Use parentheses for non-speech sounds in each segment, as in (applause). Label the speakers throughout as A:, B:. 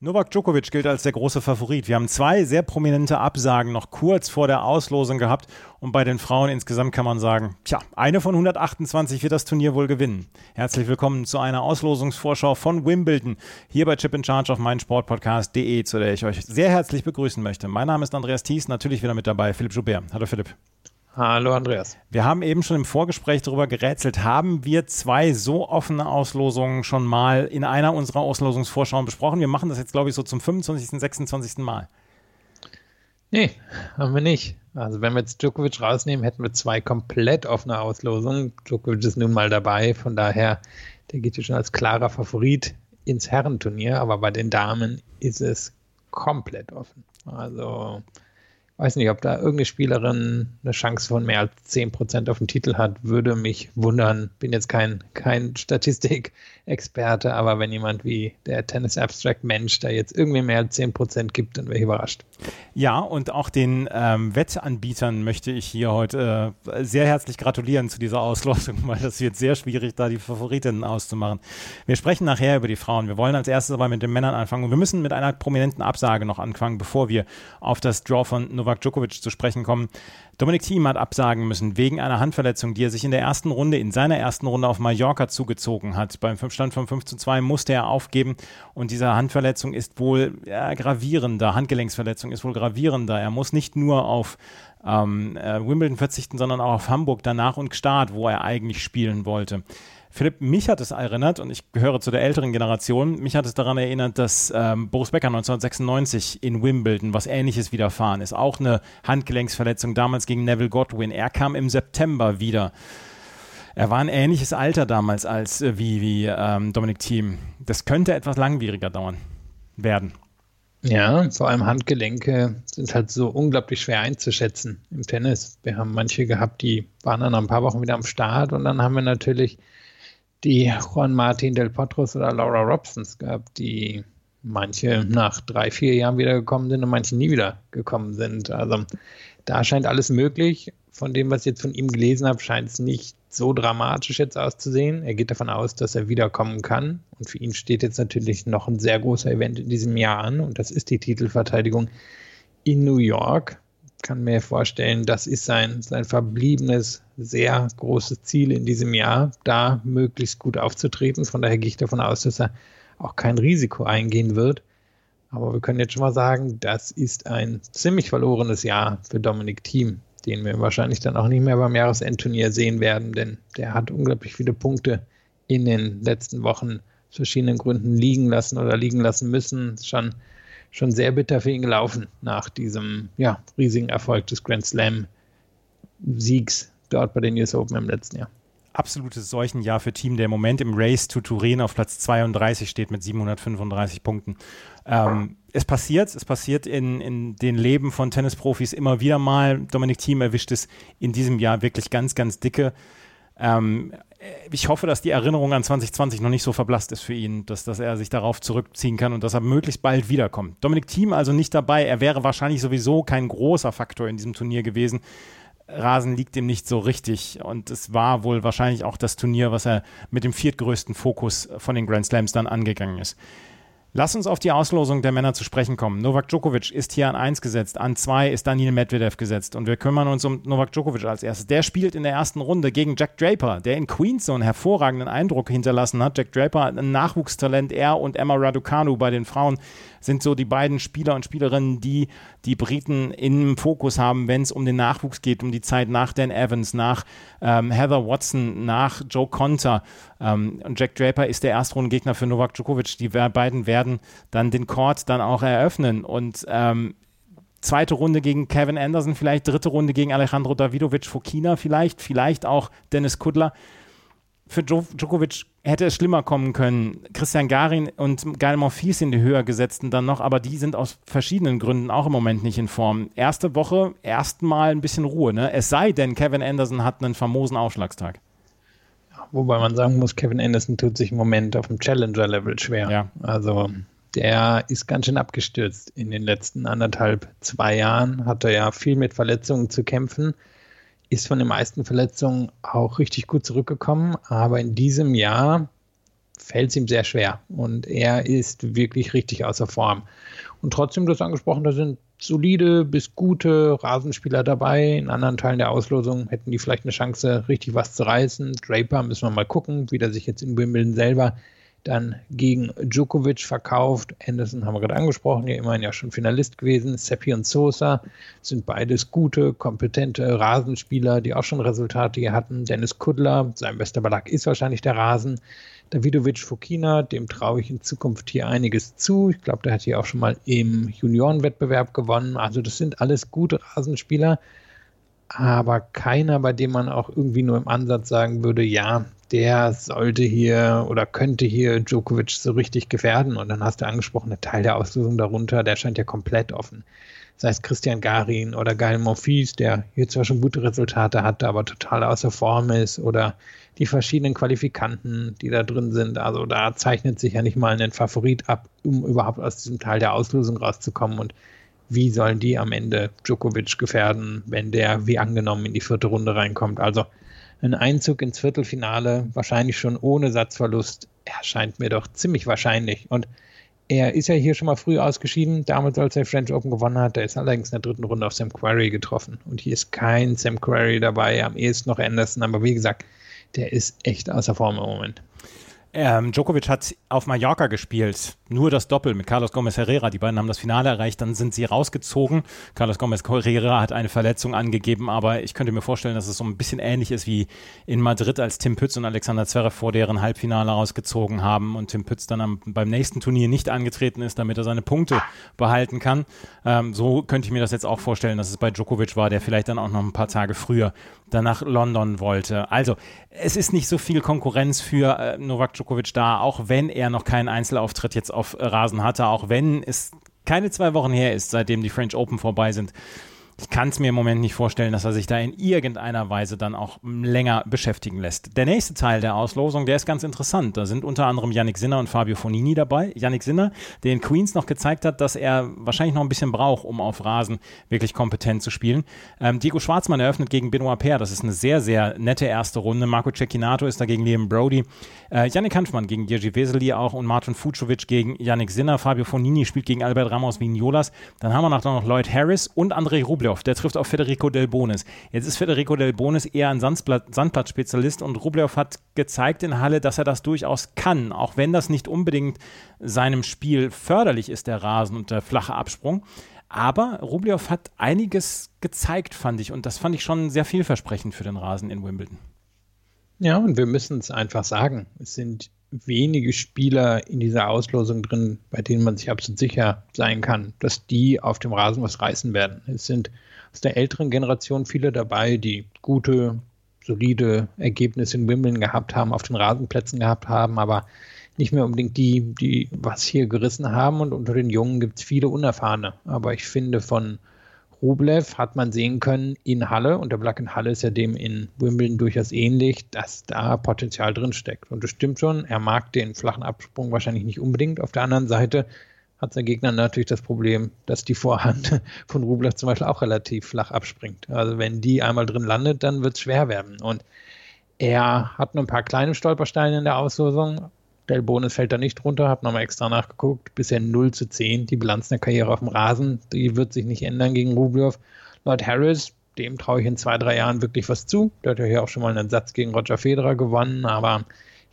A: Novak Djokovic gilt als der große Favorit. Wir haben zwei sehr prominente Absagen noch kurz vor der Auslosung gehabt. Und bei den Frauen insgesamt kann man sagen, tja, eine von 128 wird das Turnier wohl gewinnen. Herzlich willkommen zu einer Auslosungsvorschau von Wimbledon hier bei Chip in Charge auf meinsportpodcast.de, zu der ich euch sehr herzlich begrüßen möchte. Mein Name ist Andreas Thies, natürlich wieder mit dabei, Philipp Joubert. Hallo Philipp.
B: Hallo Andreas.
A: Wir haben eben schon im Vorgespräch darüber gerätselt, haben wir zwei so offene Auslosungen schon mal in einer unserer Auslosungsvorschauen besprochen? Wir machen das jetzt, glaube ich, so zum 25., 26. Mal.
B: Nee, haben wir nicht. Also wenn wir jetzt Djokovic rausnehmen, hätten wir zwei komplett offene Auslosungen. Djokovic ist nun mal dabei, von daher, der geht hier schon als klarer Favorit ins Herrenturnier, aber bei den Damen ist es komplett offen. Also weiß nicht, ob da irgendeine Spielerin eine Chance von mehr als 10% auf den Titel hat, würde mich wundern. Bin jetzt kein, kein (laughs) Statistikexperte, aber wenn jemand wie der Tennis Abstract Mensch da jetzt irgendwie mehr als 10% gibt, dann wäre ich überrascht.
A: Ja, und auch den ähm, Wettanbietern möchte ich hier heute äh, sehr herzlich gratulieren zu dieser Auslosung, (laughs) weil das wird sehr schwierig, da die Favoritinnen auszumachen. Wir sprechen nachher über die Frauen. Wir wollen als erstes aber mit den Männern anfangen und wir müssen mit einer prominenten Absage noch anfangen, bevor wir auf das Draw von Novak Novak Djokovic zu sprechen kommen. Dominik Thiem hat absagen müssen wegen einer Handverletzung, die er sich in der ersten Runde, in seiner ersten Runde auf Mallorca zugezogen hat. Beim Stand von 5 zu 2 musste er aufgeben und diese Handverletzung ist wohl ja, gravierender, Handgelenksverletzung ist wohl gravierender. Er muss nicht nur auf ähm, äh, Wimbledon verzichten, sondern auch auf Hamburg danach und Start, wo er eigentlich spielen wollte. Philipp, mich hat es erinnert, und ich gehöre zu der älteren Generation, mich hat es daran erinnert, dass ähm, Boris Becker 1996 in Wimbledon was ähnliches widerfahren ist. Auch eine Handgelenksverletzung damals gegen Neville Godwin. Er kam im September wieder. Er war ein ähnliches Alter damals als äh, wie, wie ähm, Dominik Thiem. Das könnte etwas langwieriger dauern werden.
B: Ja, vor allem Handgelenke sind halt so unglaublich schwer einzuschätzen im Tennis. Wir haben manche gehabt, die waren dann ein paar Wochen wieder am Start und dann haben wir natürlich die Juan Martin del Potros oder Laura Robsons gab, die manche nach drei, vier Jahren wiedergekommen sind und manche nie wieder gekommen sind. Also da scheint alles möglich. Von dem, was ich jetzt von ihm gelesen habe, scheint es nicht so dramatisch jetzt auszusehen. Er geht davon aus, dass er wiederkommen kann. Und für ihn steht jetzt natürlich noch ein sehr großer Event in diesem Jahr an. Und das ist die Titelverteidigung in New York kann mir vorstellen, das ist sein, sein verbliebenes, sehr großes Ziel in diesem Jahr, da möglichst gut aufzutreten. Von daher gehe ich davon aus, dass er auch kein Risiko eingehen wird. Aber wir können jetzt schon mal sagen, das ist ein ziemlich verlorenes Jahr für Dominik Thiem, den wir wahrscheinlich dann auch nicht mehr beim Jahresendturnier sehen werden, denn der hat unglaublich viele Punkte in den letzten Wochen aus verschiedenen Gründen liegen lassen oder liegen lassen müssen. Schon schon sehr bitter für ihn gelaufen nach diesem ja, riesigen Erfolg des Grand Slam-Siegs dort bei den US Open im letzten Jahr.
A: Absolutes Seuchenjahr für Team, der im Moment im Race to Turin auf Platz 32 steht mit 735 Punkten. Ähm, es passiert, es passiert in, in den Leben von Tennisprofis immer wieder mal. Dominik Thiem erwischt es in diesem Jahr wirklich ganz, ganz dicke. Ähm, ich hoffe, dass die Erinnerung an 2020 noch nicht so verblasst ist für ihn, dass, dass er sich darauf zurückziehen kann und dass er möglichst bald wiederkommt. Dominik Thiem also nicht dabei. Er wäre wahrscheinlich sowieso kein großer Faktor in diesem Turnier gewesen. Rasen liegt ihm nicht so richtig und es war wohl wahrscheinlich auch das Turnier, was er mit dem viertgrößten Fokus von den Grand Slams dann angegangen ist. Lass uns auf die Auslosung der Männer zu sprechen kommen. Novak Djokovic ist hier an 1 gesetzt, an 2 ist Daniel Medvedev gesetzt und wir kümmern uns um Novak Djokovic als erstes. Der spielt in der ersten Runde gegen Jack Draper, der in Queens so einen hervorragenden Eindruck hinterlassen hat. Jack Draper, ein Nachwuchstalent, er und Emma Raducanu bei den Frauen sind so die beiden Spieler und Spielerinnen, die die Briten im Fokus haben, wenn es um den Nachwuchs geht, um die Zeit nach Dan Evans, nach ähm, Heather Watson, nach Joe Conter. Ähm, und Jack Draper ist der Erstrundengegner für Novak Djokovic. Die beiden werden dann den Court dann auch eröffnen. Und ähm, zweite Runde gegen Kevin Anderson, vielleicht dritte Runde gegen Alejandro Davidovic Fokina, vielleicht, vielleicht auch Dennis Kudler für Djokovic hätte es schlimmer kommen können. Christian Garin und Gael Monfils sind die höher gesetzten dann noch, aber die sind aus verschiedenen Gründen auch im Moment nicht in Form. Erste Woche erstmal ein bisschen Ruhe, ne? Es sei denn, Kevin Anderson hat einen famosen Aufschlagstag.
B: Wobei man sagen muss, Kevin Anderson tut sich im Moment auf dem Challenger-Level schwer. Ja. Also der ist ganz schön abgestürzt in den letzten anderthalb, zwei Jahren. Hat er ja viel mit Verletzungen zu kämpfen, ist von den meisten Verletzungen auch richtig gut zurückgekommen, aber in diesem Jahr fällt es ihm sehr schwer und er ist wirklich richtig außer Form. Und trotzdem, du hast angesprochen, da sind solide bis gute Rasenspieler dabei. In anderen Teilen der Auslosung hätten die vielleicht eine Chance, richtig was zu reißen. Draper müssen wir mal gucken, wie der sich jetzt in Wimbledon selber dann gegen Djokovic verkauft. Anderson haben wir gerade angesprochen, ja immerhin ja schon Finalist gewesen. Seppi und Sosa sind beides gute, kompetente Rasenspieler, die auch schon Resultate hier hatten. Dennis Kudler, sein bester Belag ist wahrscheinlich der Rasen. Davidovic Fokina, dem traue ich in Zukunft hier einiges zu. Ich glaube, der hat hier auch schon mal im Juniorenwettbewerb gewonnen. Also das sind alles gute Rasenspieler, aber keiner, bei dem man auch irgendwie nur im Ansatz sagen würde, ja, der sollte hier oder könnte hier Djokovic so richtig gefährden. Und dann hast du angesprochen, der Teil der Auslösung darunter, der scheint ja komplett offen. Sei es Christian Garin oder Gael Monfils, der hier zwar schon gute Resultate hatte, aber total außer Form ist, oder die verschiedenen Qualifikanten, die da drin sind. Also da zeichnet sich ja nicht mal ein Favorit ab, um überhaupt aus diesem Teil der Auslösung rauszukommen. Und wie sollen die am Ende Djokovic gefährden, wenn der wie angenommen in die vierte Runde reinkommt? Also ein Einzug ins Viertelfinale, wahrscheinlich schon ohne Satzverlust, erscheint mir doch ziemlich wahrscheinlich. Und er ist ja hier schon mal früh ausgeschieden, damals als er French Open gewonnen hat. Er ist allerdings in der dritten Runde auf Sam Querrey getroffen. Und hier ist kein Sam Querrey dabei, am ehesten noch Anderson. Aber wie gesagt, der ist echt außer Form im Moment.
A: Ähm, Djokovic hat auf Mallorca gespielt, nur das Doppel mit Carlos Gomez Herrera. Die beiden haben das Finale erreicht, dann sind sie rausgezogen. Carlos Gomez Herrera hat eine Verletzung angegeben, aber ich könnte mir vorstellen, dass es so ein bisschen ähnlich ist wie in Madrid, als Tim Pütz und Alexander Zverev vor deren Halbfinale rausgezogen haben und Tim Pütz dann am, beim nächsten Turnier nicht angetreten ist, damit er seine Punkte behalten kann. Ähm, so könnte ich mir das jetzt auch vorstellen, dass es bei Djokovic war, der vielleicht dann auch noch ein paar Tage früher dann nach London wollte. Also, es ist nicht so viel Konkurrenz für äh, Novak Djokovic da, auch wenn er noch keinen Einzelauftritt jetzt auf Rasen hatte, auch wenn es keine zwei Wochen her ist, seitdem die French Open vorbei sind ich kann es mir im Moment nicht vorstellen, dass er sich da in irgendeiner Weise dann auch länger beschäftigen lässt. Der nächste Teil der Auslosung, der ist ganz interessant. Da sind unter anderem Yannick Sinner und Fabio Fonini dabei. Yannick Sinner, der in Queens noch gezeigt hat, dass er wahrscheinlich noch ein bisschen braucht, um auf Rasen wirklich kompetent zu spielen. Ähm, Diego Schwarzmann eröffnet gegen Benoit Paire. Das ist eine sehr, sehr nette erste Runde. Marco Cecchinato ist dagegen Liam Brody. Äh, Yannick Hanfmann gegen Jerzy Vesely auch und Martin Fucovic gegen Yannick Sinner. Fabio Fonini spielt gegen Albert Ramos Vignolas. Dann haben wir noch Lloyd Harris und André Rublev Rublev, der trifft auf Federico Del Bonis. Jetzt ist Federico Del Bonis eher ein Sandplatzspezialist und Rublev hat gezeigt in Halle, dass er das durchaus kann, auch wenn das nicht unbedingt seinem Spiel förderlich ist, der Rasen und der flache Absprung. Aber Rublev hat einiges gezeigt, fand ich, und das fand ich schon sehr vielversprechend für den Rasen in Wimbledon.
B: Ja, und wir müssen es einfach sagen. Es sind wenige Spieler in dieser Auslosung drin, bei denen man sich absolut sicher sein kann, dass die auf dem Rasen was reißen werden. Es sind aus der älteren Generation viele dabei, die gute, solide Ergebnisse in Wimbledon gehabt haben, auf den Rasenplätzen gehabt haben, aber nicht mehr unbedingt die, die was hier gerissen haben. Und unter den Jungen gibt es viele Unerfahrene. Aber ich finde, von Rublev hat man sehen können in Halle, und der Black in Halle ist ja dem in Wimbledon durchaus ähnlich, dass da Potenzial drin steckt. Und das stimmt schon, er mag den flachen Absprung wahrscheinlich nicht unbedingt. Auf der anderen Seite hat sein Gegner natürlich das Problem, dass die Vorhand (laughs) von Rublev zum Beispiel auch relativ flach abspringt. Also wenn die einmal drin landet, dann wird es schwer werden. Und er hat nur ein paar kleine Stolpersteine in der Auslosung, Del Bonis fällt da nicht runter, habe nochmal extra nachgeguckt. Bisher 0 zu 10, die Bilanz der Karriere auf dem Rasen, die wird sich nicht ändern gegen Rublev. Lord Harris, dem traue ich in zwei, drei Jahren wirklich was zu. Der hat ja hier auch schon mal einen Satz gegen Roger Federer gewonnen, aber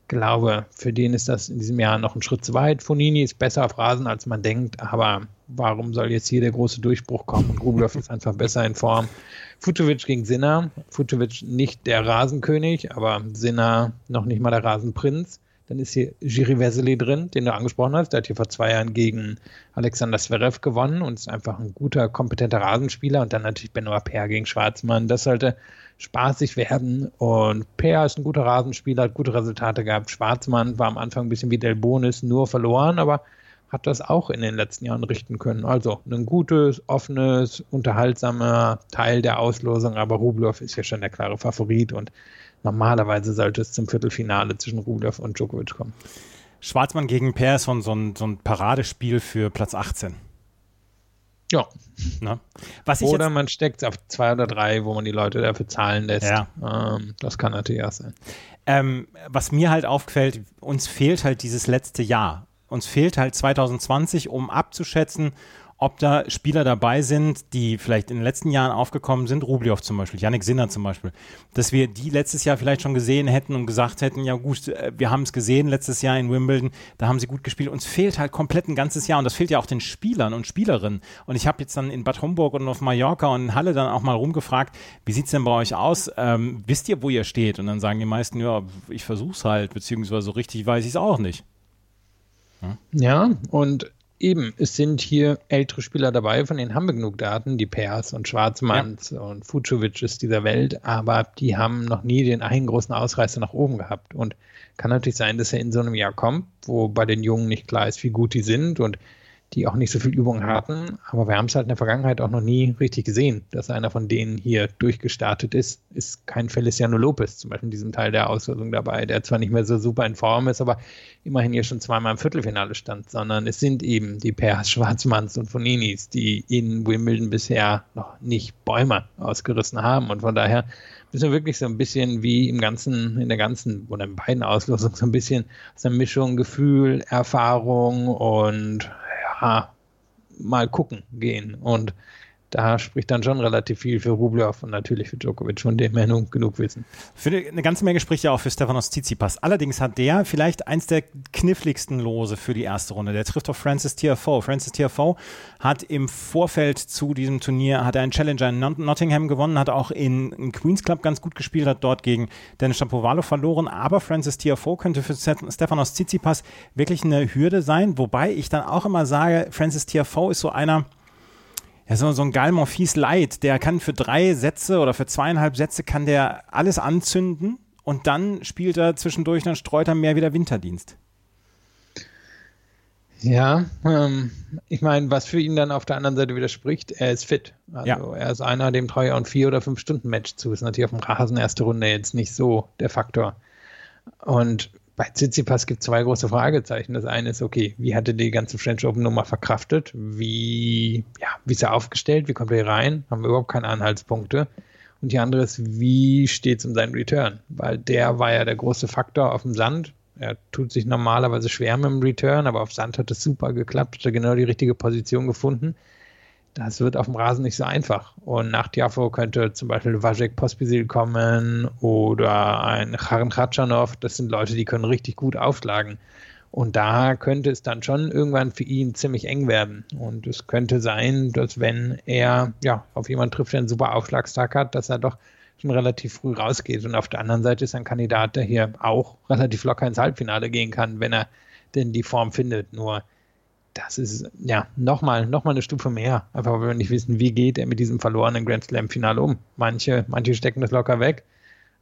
B: ich glaube, für den ist das in diesem Jahr noch ein Schritt zu weit. Fonini ist besser auf Rasen, als man denkt, aber warum soll jetzt hier der große Durchbruch kommen? Und Rublev ist einfach besser in Form. Futovic gegen Sinner. Futovic nicht der Rasenkönig, aber Sinner noch nicht mal der Rasenprinz. Dann ist hier Jiri Vesely drin, den du angesprochen hast. Der hat hier vor zwei Jahren gegen Alexander Zverev gewonnen und ist einfach ein guter, kompetenter Rasenspieler. Und dann natürlich Benoit Paire gegen Schwarzmann. Das sollte spaßig werden. Und Paire ist ein guter Rasenspieler, hat gute Resultate gehabt. Schwarzmann war am Anfang ein bisschen wie Del Bonis, nur verloren, aber hat das auch in den letzten Jahren richten können. Also ein gutes, offenes, unterhaltsamer Teil der Auslosung, aber Rublev ist ja schon der klare Favorit und normalerweise sollte es zum Viertelfinale zwischen Rublev und Djokovic kommen.
A: Schwarzmann gegen Persson, so ein, so ein Paradespiel für Platz 18.
B: Ja.
A: Ne?
B: oder man steckt es auf zwei oder drei, wo man die Leute dafür zahlen lässt. Ja. Ähm, das kann natürlich auch sein.
A: Ähm, was mir halt aufgefällt, uns fehlt halt dieses letzte Jahr. Uns fehlt halt 2020, um abzuschätzen, ob da Spieler dabei sind, die vielleicht in den letzten Jahren aufgekommen sind, Rubliov zum Beispiel, Yannick Sinner zum Beispiel, dass wir die letztes Jahr vielleicht schon gesehen hätten und gesagt hätten, ja gut, äh, wir haben es gesehen letztes Jahr in Wimbledon, da haben sie gut gespielt. Uns fehlt halt komplett ein ganzes Jahr und das fehlt ja auch den Spielern und Spielerinnen. Und ich habe jetzt dann in Bad Homburg und auf Mallorca und in Halle dann auch mal rumgefragt, wie sieht es denn bei euch aus? Ähm, wisst ihr, wo ihr steht? Und dann sagen die meisten, ja, ich versuch's halt, beziehungsweise so richtig weiß ich es auch nicht.
B: Ja, und Eben, es sind hier ältere Spieler dabei, von denen haben wir genug Daten, die Pers und Schwarzmanns ja. und Fucovic's dieser Welt, aber die haben noch nie den einen großen Ausreißer nach oben gehabt. Und kann natürlich sein, dass er in so einem Jahr kommt, wo bei den Jungen nicht klar ist, wie gut die sind und die auch nicht so viel Übung hatten. Aber wir haben es halt in der Vergangenheit auch noch nie richtig gesehen, dass einer von denen hier durchgestartet ist. Ist kein Feliciano Lopez zum Beispiel in diesem Teil der Auslosung dabei, der zwar nicht mehr so super in Form ist, aber immerhin hier schon zweimal im Viertelfinale stand, sondern es sind eben die Pairs Schwarzmanns und Foninis, die in Wimbledon bisher noch nicht Bäume ausgerissen haben. Und von daher müssen wir wirklich so ein bisschen wie im ganzen, in der ganzen oder in beiden Auslosungen so ein bisschen so eine Mischung Gefühl, Erfahrung und ja, mal gucken gehen. Und da spricht dann schon relativ viel für Rublev und natürlich für Djokovic, von dem wir genug wissen.
A: Für eine ganze Menge spricht ja auch für Stefanos Tsitsipas. Allerdings hat der vielleicht eins der kniffligsten Lose für die erste Runde. Der trifft auf Francis Tiafoe. Francis Tiafoe hat im Vorfeld zu diesem Turnier hat er einen Challenger in Nottingham gewonnen, hat auch in, in Queens Club ganz gut gespielt, hat dort gegen Dennis Shapovalov verloren. Aber Francis Tiafoe könnte für Stefanos Tsitsipas wirklich eine Hürde sein, wobei ich dann auch immer sage, Francis Tiafoe ist so einer, ja, so, so ein Galmont Fies Light, der kann für drei Sätze oder für zweieinhalb Sätze kann der alles anzünden und dann spielt er zwischendurch, dann streut er mehr wieder Winterdienst.
B: Ja, ähm, ich meine, was für ihn dann auf der anderen Seite widerspricht, er ist fit. Also ja. er ist einer, dem traue ich auch ein vier oder fünf Stunden Match zu. Ist natürlich auf dem Rasen erste Runde jetzt nicht so der Faktor. Und bei Tsitsipas gibt es zwei große Fragezeichen. Das eine ist, okay, wie hat er die ganze French Open Nummer verkraftet? Wie, ja, wie ist er aufgestellt? Wie kommt er hier rein? Haben wir überhaupt keine Anhaltspunkte. Und die andere ist, wie steht es um seinen Return? Weil der war ja der große Faktor auf dem Sand. Er tut sich normalerweise schwer mit dem Return, aber auf Sand hat es super geklappt, hat er genau die richtige Position gefunden das wird auf dem Rasen nicht so einfach. Und nach Tiafo könnte zum Beispiel Vajek Pospisil kommen oder ein Kharan Khatschanov. Das sind Leute, die können richtig gut aufschlagen. Und da könnte es dann schon irgendwann für ihn ziemlich eng werden. Und es könnte sein, dass wenn er ja auf jemanden trifft, der einen super Aufschlagstag hat, dass er doch schon relativ früh rausgeht. Und auf der anderen Seite ist ein Kandidat, der hier auch relativ locker ins Halbfinale gehen kann, wenn er denn die Form findet. Nur das ist ja nochmal noch mal eine Stufe mehr. Einfach weil wir nicht wissen, wie geht er mit diesem verlorenen Grand Slam-Finale um. Manche, manche stecken das locker weg.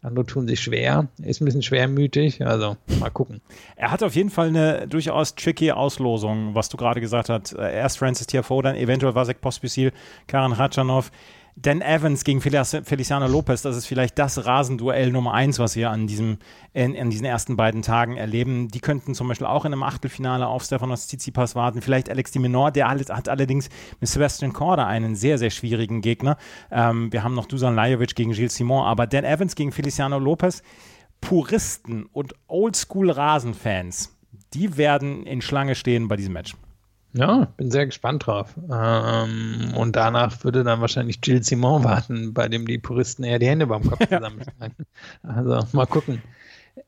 B: Andere tun sich schwer, ist ein bisschen schwermütig, also mal gucken.
A: Er hat auf jeden Fall eine durchaus tricky Auslosung, was du gerade gesagt hast. Erst Francis Tiafoe, dann eventuell Vasek Pospisil, Karan Ratschanov. Dan Evans gegen Feliciano Lopez, das ist vielleicht das Rasenduell Nummer eins, was wir an, diesem, in, in, diesen ersten beiden Tagen erleben. Die könnten zum Beispiel auch in einem Achtelfinale auf Stefanos Tsitsipas warten. Vielleicht Alex Di Menor, der hat allerdings mit Sebastian Korda einen sehr, sehr schwierigen Gegner. Ähm, wir haben noch Dusan Lajovic gegen Gilles Simon, aber Dan Evans gegen Feliciano Lopez, Puristen und Oldschool-Rasenfans, die werden in Schlange stehen bei diesem Match.
B: Ja, bin sehr gespannt drauf. Ähm, und danach würde dann wahrscheinlich Gilles Simon (laughs) warten, bei dem die Puristen eher die Hände beim Kopf (laughs) zusammenschlagen. also mal gucken.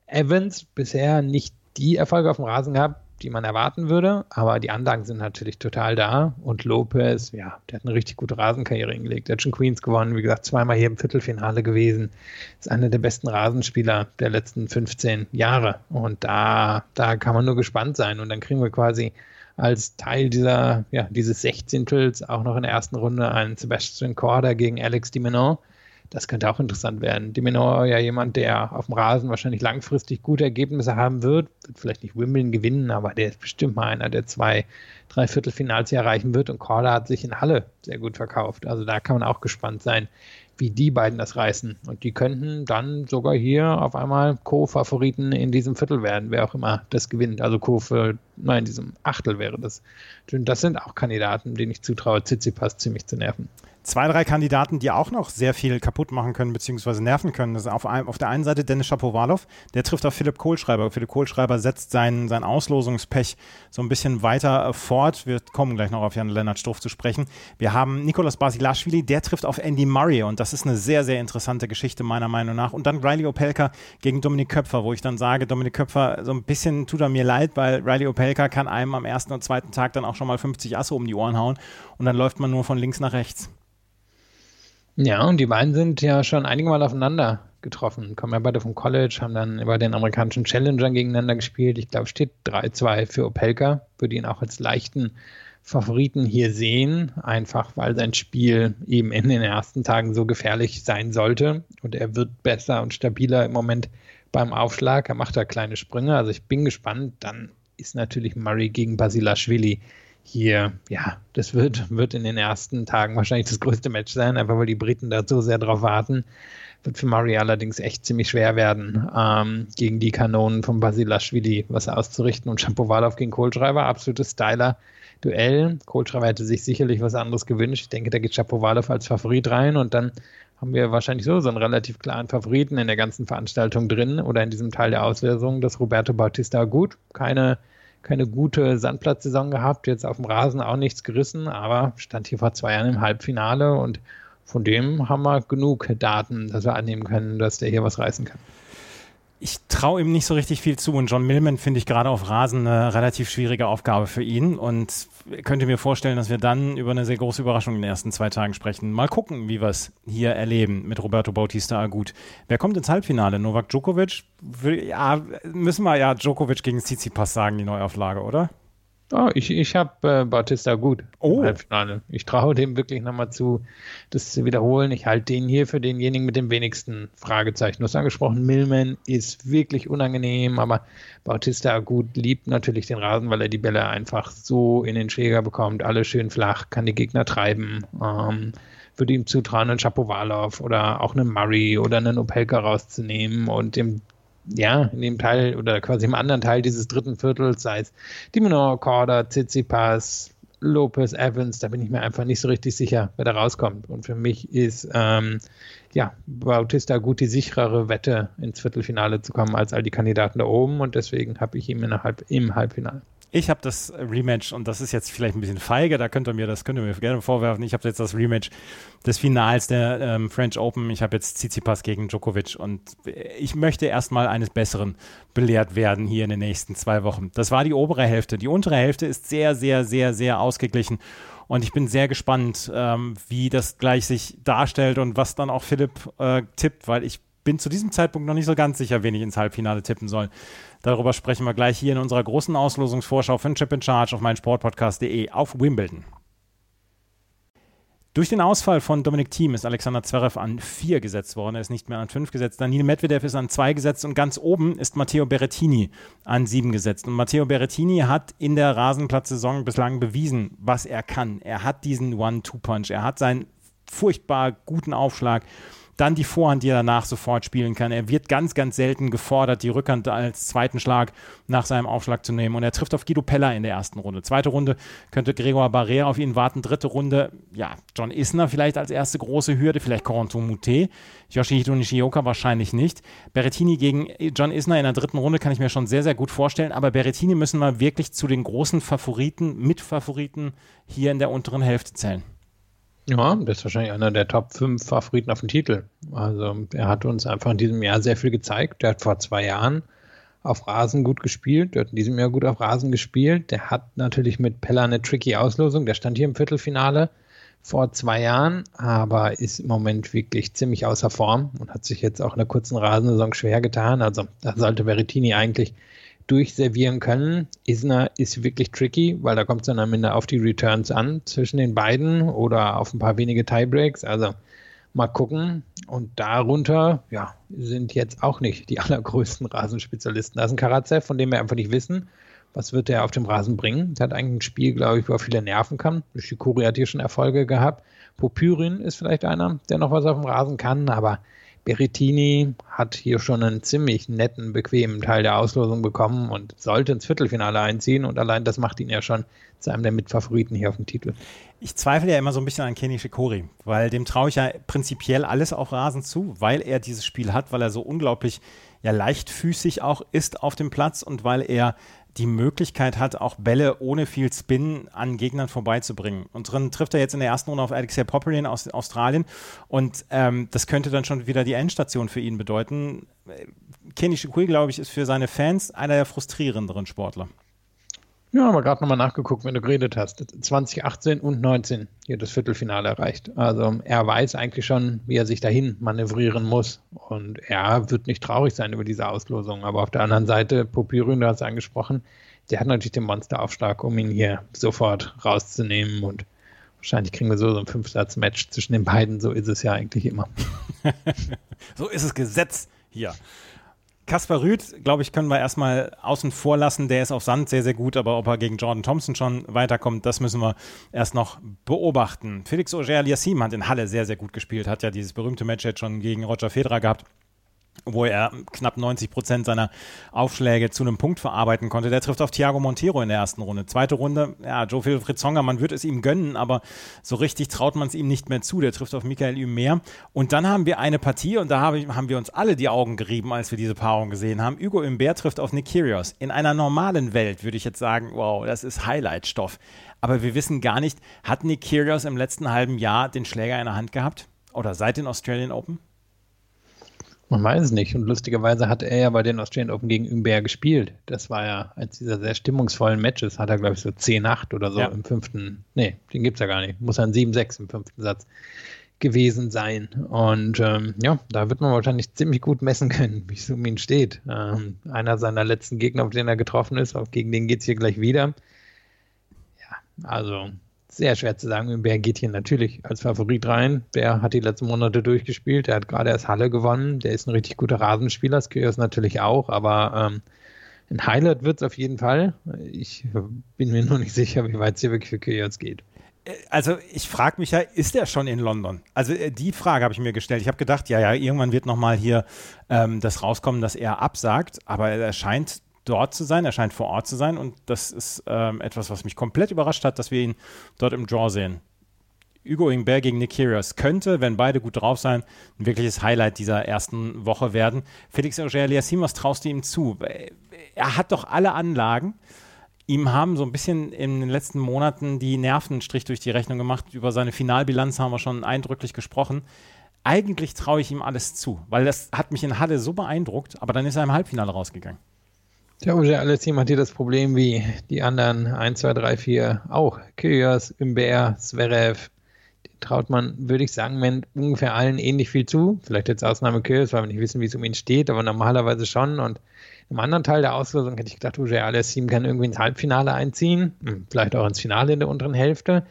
B: Evans bisher nicht die Erfolge auf dem Rasen gehabt, die man erwarten würde, aber die Anlagen sind natürlich total da. Und Lopez, ja, der hat eine richtig gute Rasenkarriere hingelegt. Der hat schon Queens gewonnen, wie gesagt, zweimal hier im Viertelfinale gewesen. Ist einer der besten Rasenspieler der letzten 15 Jahre. Und da, da kann man nur gespannt sein. Und dann kriegen wir quasi als Teil dieser, ja, dieses Sechzehntels auch noch in der ersten Runde einen Sebastian Korda gegen Alex Dimenon. Das könnte auch interessant werden. Dimenon ja jemand, der auf dem Rasen wahrscheinlich langfristig gute Ergebnisse haben wird, wird vielleicht nicht Wimbledon gewinnen, aber der ist bestimmt mal einer, der zwei, drei Viertelfinals hier erreichen wird und Korda hat sich in Halle sehr gut verkauft. Also da kann man auch gespannt sein, wie die beiden das reißen. Und die könnten dann sogar hier auf einmal Co-Favoriten in diesem Viertel werden, wer auch immer das gewinnt. Also Co für, nein, in diesem Achtel wäre das. Das sind auch Kandidaten, denen ich zutraue, Tsitsipas ziemlich zu nerven
A: zwei, drei Kandidaten, die auch noch sehr viel kaputt machen können bzw. nerven können. Das ist auf, ein, auf der einen Seite Dennis Shapovalov, der trifft auf Philipp Kohlschreiber. Philipp Kohlschreiber setzt sein, sein Auslosungspech so ein bisschen weiter fort. Wir kommen gleich noch auf Jan Lennart Struff zu sprechen. Wir haben Nikolas Basilashvili, der trifft auf Andy Murray und das ist eine sehr, sehr interessante Geschichte meiner Meinung nach. Und dann Riley Opelka gegen Dominik Köpfer, wo ich dann sage, Dominik Köpfer, so ein bisschen tut er mir leid, weil Riley Opelka kann einem am ersten und zweiten Tag dann auch schon mal 50 Asse um die Ohren hauen und dann läuft man nur von links nach rechts.
B: Ja, und die beiden sind ja schon einige Mal aufeinander getroffen. Kommen ja beide vom College, haben dann über den amerikanischen Challengern gegeneinander gespielt. Ich glaube, steht 3-2 für Opelka. Würde ihn auch als leichten Favoriten hier sehen, einfach weil sein Spiel eben in den ersten Tagen so gefährlich sein sollte. Und er wird besser und stabiler im Moment beim Aufschlag. Er macht da kleine Sprünge. Also ich bin gespannt. Dann ist natürlich Murray gegen Basilashvili hier, ja, das wird, wird in den ersten Tagen wahrscheinlich das größte Match sein, einfach weil die Briten da so sehr drauf warten. Wird für Murray allerdings echt ziemlich schwer werden, ähm, gegen die Kanonen von Basilashvili was auszurichten. Und Shapovalov gegen Kohlschreiber, absolutes Styler-Duell. Kohlschreiber hätte sich sicherlich was anderes gewünscht. Ich denke, da geht Shapovalov als Favorit rein und dann haben wir wahrscheinlich so, so einen relativ klaren Favoriten in der ganzen Veranstaltung drin oder in diesem Teil der Auslösung, das Roberto Bautista gut. Keine keine gute Sandplatzsaison gehabt, jetzt auf dem Rasen auch nichts gerissen, aber stand hier vor zwei Jahren im Halbfinale und von dem haben wir genug Daten, dass wir annehmen können, dass der hier was reißen kann
A: ich traue ihm nicht so richtig viel zu und John Millman finde ich gerade auf Rasen eine relativ schwierige Aufgabe für ihn und könnte mir vorstellen, dass wir dann über eine sehr große Überraschung in den ersten zwei Tagen sprechen. Mal gucken, wie wir es hier erleben mit Roberto Bautista Agut. Wer kommt ins Halbfinale? Novak Djokovic? Ja, müssen wir ja Djokovic gegen Tsitsipas sagen, die Neuauflage, oder?
B: Oh, ich ich habe äh, Bautista gut oh. im Halbfinale. Ich traue dem wirklich nochmal zu, das zu wiederholen. Ich halte den hier für denjenigen mit dem wenigsten Fragezeichen. Du hast angesprochen, Millman ist wirklich unangenehm, aber Bautista gut liebt natürlich den Rasen, weil er die Bälle einfach so in den Schläger bekommt. Alle schön flach, kann die Gegner treiben. Ähm, würde ihm zutrauen, einen Chapovalov oder auch einen Murray oder einen Opelka rauszunehmen und dem ja, in dem Teil oder quasi im anderen Teil dieses dritten Viertels, sei es Dimonor, Korda, Tsitsipas, Lopez, Evans, da bin ich mir einfach nicht so richtig sicher, wer da rauskommt. Und für mich ist ähm, ja, Bautista gut die sicherere Wette, ins Viertelfinale zu kommen, als all die Kandidaten da oben. Und deswegen habe ich ihn innerhalb, im Halbfinale.
A: Ich habe das Rematch und das ist jetzt vielleicht ein bisschen feige, da könnt ihr mir das könnt ihr mir gerne vorwerfen. Ich habe jetzt das Rematch des Finals der ähm, French Open. Ich habe jetzt Tsitsipas gegen Djokovic und ich möchte erstmal eines Besseren belehrt werden hier in den nächsten zwei Wochen. Das war die obere Hälfte. Die untere Hälfte ist sehr, sehr, sehr, sehr ausgeglichen und ich bin sehr gespannt, ähm, wie das gleich sich darstellt und was dann auch Philipp äh, tippt, weil ich bin zu diesem Zeitpunkt noch nicht so ganz sicher, wen ich ins Halbfinale tippen soll. Darüber sprechen wir gleich hier in unserer großen Auslosungsvorschau von Chip in Charge auf meinsportpodcast.de auf Wimbledon. Durch den Ausfall von Dominik Thiem ist Alexander Zverev an vier gesetzt worden. Er ist nicht mehr an fünf gesetzt. Daniel Medvedev ist an zwei gesetzt und ganz oben ist Matteo Berrettini an sieben gesetzt. Und Matteo Berrettini hat in der Rasenplatzsaison bislang bewiesen, was er kann. Er hat diesen One-Two-Punch. Er hat seinen furchtbar guten Aufschlag dann die Vorhand, die er danach sofort spielen kann. Er wird ganz, ganz selten gefordert, die Rückhand als zweiten Schlag nach seinem Aufschlag zu nehmen. Und er trifft auf Guido Pella in der ersten Runde. Zweite Runde könnte Gregor Barrera auf ihn warten. Dritte Runde, ja, John Isner vielleicht als erste große Hürde, vielleicht Corentin Moutet. Yoshihito Nishioka wahrscheinlich nicht. Berrettini gegen John Isner in der dritten Runde kann ich mir schon sehr, sehr gut vorstellen. Aber Berrettini müssen wir wirklich zu den großen Favoriten, Mitfavoriten hier in der unteren Hälfte zählen.
B: Ja, das ist wahrscheinlich einer der Top 5 Favoriten auf den Titel. Also er hat uns einfach in diesem Jahr sehr viel gezeigt. Der hat vor zwei Jahren auf Rasen gut gespielt. Der hat in diesem Jahr gut auf Rasen gespielt. Der hat natürlich mit Pella eine tricky Auslosung. Der stand hier im Viertelfinale vor zwei Jahren, aber ist im Moment wirklich ziemlich außer Form und hat sich jetzt auch in der kurzen Rasensaison schwer getan. Also da sollte Berrettini eigentlich durchservieren können. Isner ist wirklich tricky, weil da kommt es dann am Ende auf die Returns an zwischen den beiden oder auf ein paar wenige Tiebreaks. Also mal gucken. Und darunter, ja, sind jetzt auch nicht die (laughs) allergrößten Rasenspezialisten. Da ist ein Karatsev, von dem wir einfach nicht wissen, was wird er auf dem Rasen bringen. Der hat eigentlich ein Spiel, glaube ich, wo er viele nerven kann. Shikori hat hier schon Erfolge gehabt. Popyrin ist vielleicht einer, der noch was auf dem Rasen kann, aber Berrettini hat hier schon einen ziemlich netten, bequemen Teil der Auslosung bekommen und sollte ins Viertelfinale einziehen. Und allein das macht ihn ja schon zu einem der Mitfavoriten hier auf dem Titel.
A: Ich zweifle ja immer so ein bisschen an Kenny Shikori, weil dem traue ich ja prinzipiell alles auf Rasen zu, weil er dieses Spiel hat, weil er so unglaublich ja leichtfüßig auch ist auf dem Platz und weil er die Möglichkeit hat, auch Bälle ohne viel Spin an Gegnern vorbeizubringen. Und drin trifft er jetzt in der ersten Runde auf Alexei Popperin aus Australien. Und ähm, das könnte dann schon wieder die Endstation für ihn bedeuten. Kenny Shikui, glaube ich, ist für seine Fans einer der frustrierenderen Sportler.
B: Ja, aber gerade nochmal nachgeguckt, wenn du geredet hast. 2018 und 19 hier das Viertelfinale erreicht. Also er weiß eigentlich schon, wie er sich dahin manövrieren muss. Und er wird nicht traurig sein über diese Auslosung. Aber auf der anderen Seite, Popyrin, du hast angesprochen, der hat natürlich den Monsteraufschlag, um ihn hier sofort rauszunehmen. Und wahrscheinlich kriegen wir so, so ein Fünfsatz-Match zwischen den beiden. So ist es ja eigentlich immer. (laughs)
A: so ist es Gesetz hier. Kaspar Rüth, glaube ich, können wir erstmal außen vor lassen. Der ist auf Sand sehr, sehr gut, aber ob er gegen Jordan Thompson schon weiterkommt, das müssen wir erst noch beobachten. Felix Auger-Aliassime hat in Halle sehr, sehr gut gespielt, hat ja dieses berühmte Match jetzt schon gegen Roger Federer gehabt wo er knapp 90 Prozent seiner Aufschläge zu einem Punkt verarbeiten konnte. Der trifft auf Thiago Monteiro in der ersten Runde. Zweite Runde, ja, Joe Wilfried Songa, man wird es ihm gönnen, aber so richtig traut man es ihm nicht mehr zu. Der trifft auf Michael Ümer. Und dann haben wir eine Partie, und da haben wir uns alle die Augen gerieben, als wir diese Paarung gesehen haben. Hugo Imbert trifft auf Nick Kyrgios. In einer normalen Welt würde ich jetzt sagen, wow, das ist Highlightstoff. Aber wir wissen gar nicht, hat Nick Kyrgios im letzten halben Jahr den Schläger in der Hand gehabt? Oder seit den Australian Open?
B: Man weiß es nicht. Und lustigerweise hat er ja bei den Australian Open gegen Umber gespielt. Das war ja eins dieser sehr stimmungsvollen Matches. Hat er, glaube ich, so 10-8 oder so ja. im fünften. Nee, den gibt es ja gar nicht. Muss ein 7-6 im fünften Satz gewesen sein. Und ähm, ja, da wird man wahrscheinlich ziemlich gut messen können, (laughs) wie es um ihn steht. Ähm, einer seiner letzten Gegner, auf den er getroffen ist, auch gegen den geht es hier gleich wieder. Ja, also sehr schwer zu sagen. Bär geht hier natürlich als Favorit rein. Bär hat die letzten Monate durchgespielt. Er hat gerade erst Halle gewonnen. Der ist ein richtig guter Rasenspieler. Skirios natürlich auch, aber ähm, ein Highlight wird es auf jeden Fall. Ich bin mir nur nicht sicher, wie weit es hier wirklich für Kyrgios geht.
A: Also ich frage mich ja, ist er schon in London? Also äh, die Frage habe ich mir gestellt. Ich habe gedacht, ja, ja, irgendwann wird nochmal hier ähm, das rauskommen, dass er absagt, aber er scheint dort zu sein, er scheint vor Ort zu sein und das ist ähm, etwas, was mich komplett überrascht hat, dass wir ihn dort im Draw sehen. Hugo Ingber gegen Nick Kyrgios könnte, wenn beide gut drauf sein, ein wirkliches Highlight dieser ersten Woche werden. Felix Auger-Aliassime, was traust du ihm zu? Er hat doch alle Anlagen. Ihm haben so ein bisschen in den letzten Monaten die Nerven einen Strich durch die Rechnung gemacht. Über seine Finalbilanz haben wir schon eindrücklich gesprochen. Eigentlich traue ich ihm alles zu, weil das hat mich in Halle so beeindruckt, aber dann ist er im Halbfinale rausgegangen.
B: Der Oje Alessim hat hier das Problem wie die anderen 1, 2, 3, 4 auch. Kyrgios, Umber, Zverev. Den traut man, würde ich sagen, ungefähr allen ähnlich viel zu. Vielleicht jetzt Ausnahme Kyrgios, weil wir nicht wissen, wie es um ihn steht, aber normalerweise schon. Und im anderen Teil der Auslosung hätte ich gedacht, Oje Alessim kann irgendwie ins Halbfinale einziehen. Hm, vielleicht auch ins Finale in der unteren Hälfte.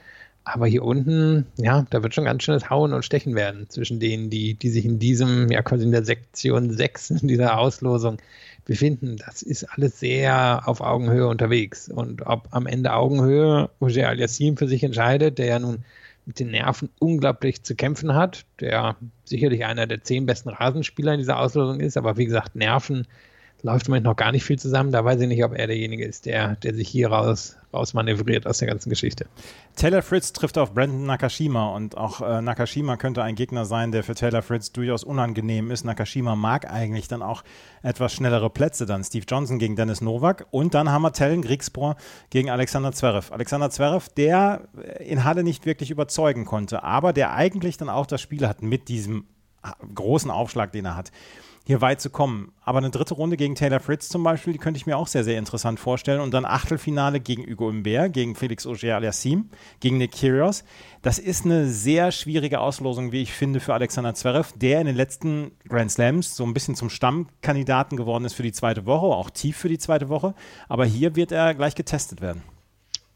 B: Aber hier unten, ja, da wird schon ganz schönes Hauen und Stechen werden zwischen denen, die, die sich in diesem, ja quasi in der Sektion 6 in dieser Auslosung befinden, das ist alles sehr auf Augenhöhe unterwegs. Und ob am Ende Augenhöhe Roger Aliassim für sich entscheidet, der ja nun mit den Nerven unglaublich zu kämpfen hat, der sicherlich einer der zehn besten Rasenspieler in dieser Auslosung ist, aber wie gesagt, Nerven läuft im noch gar nicht viel zusammen. Da weiß ich nicht, ob er derjenige ist, der, der sich hier raus, rausmanövriert aus der ganzen Geschichte.
A: Taylor Fritz trifft auf Brandon Nakashima und auch äh, Nakashima könnte ein Gegner sein, der für Taylor Fritz durchaus unangenehm ist. Nakashima mag eigentlich dann auch etwas schnellere Plätze dann. Steve Johnson gegen Dennis Novak und dann haben wir Tellen Griegsbor gegen Alexander Zverev. Alexander Zverev, der in Halle nicht wirklich überzeugen konnte, aber der eigentlich dann auch das Spiel hat mit diesem großen Aufschlag, den er hat hier weit zu kommen. Aber eine dritte Runde gegen Taylor Fritz zum Beispiel, die könnte ich mir auch sehr, sehr interessant vorstellen. Und dann Achtelfinale gegen Hugo Imbert, gegen Felix Auger-Aliassime, gegen Nick Kyrgios. Das ist eine sehr schwierige Auslosung, wie ich finde, für Alexander Zverev, der in den letzten Grand Slams so ein bisschen zum Stammkandidaten geworden ist für die zweite Woche, auch tief für die zweite Woche. Aber hier wird er gleich getestet werden.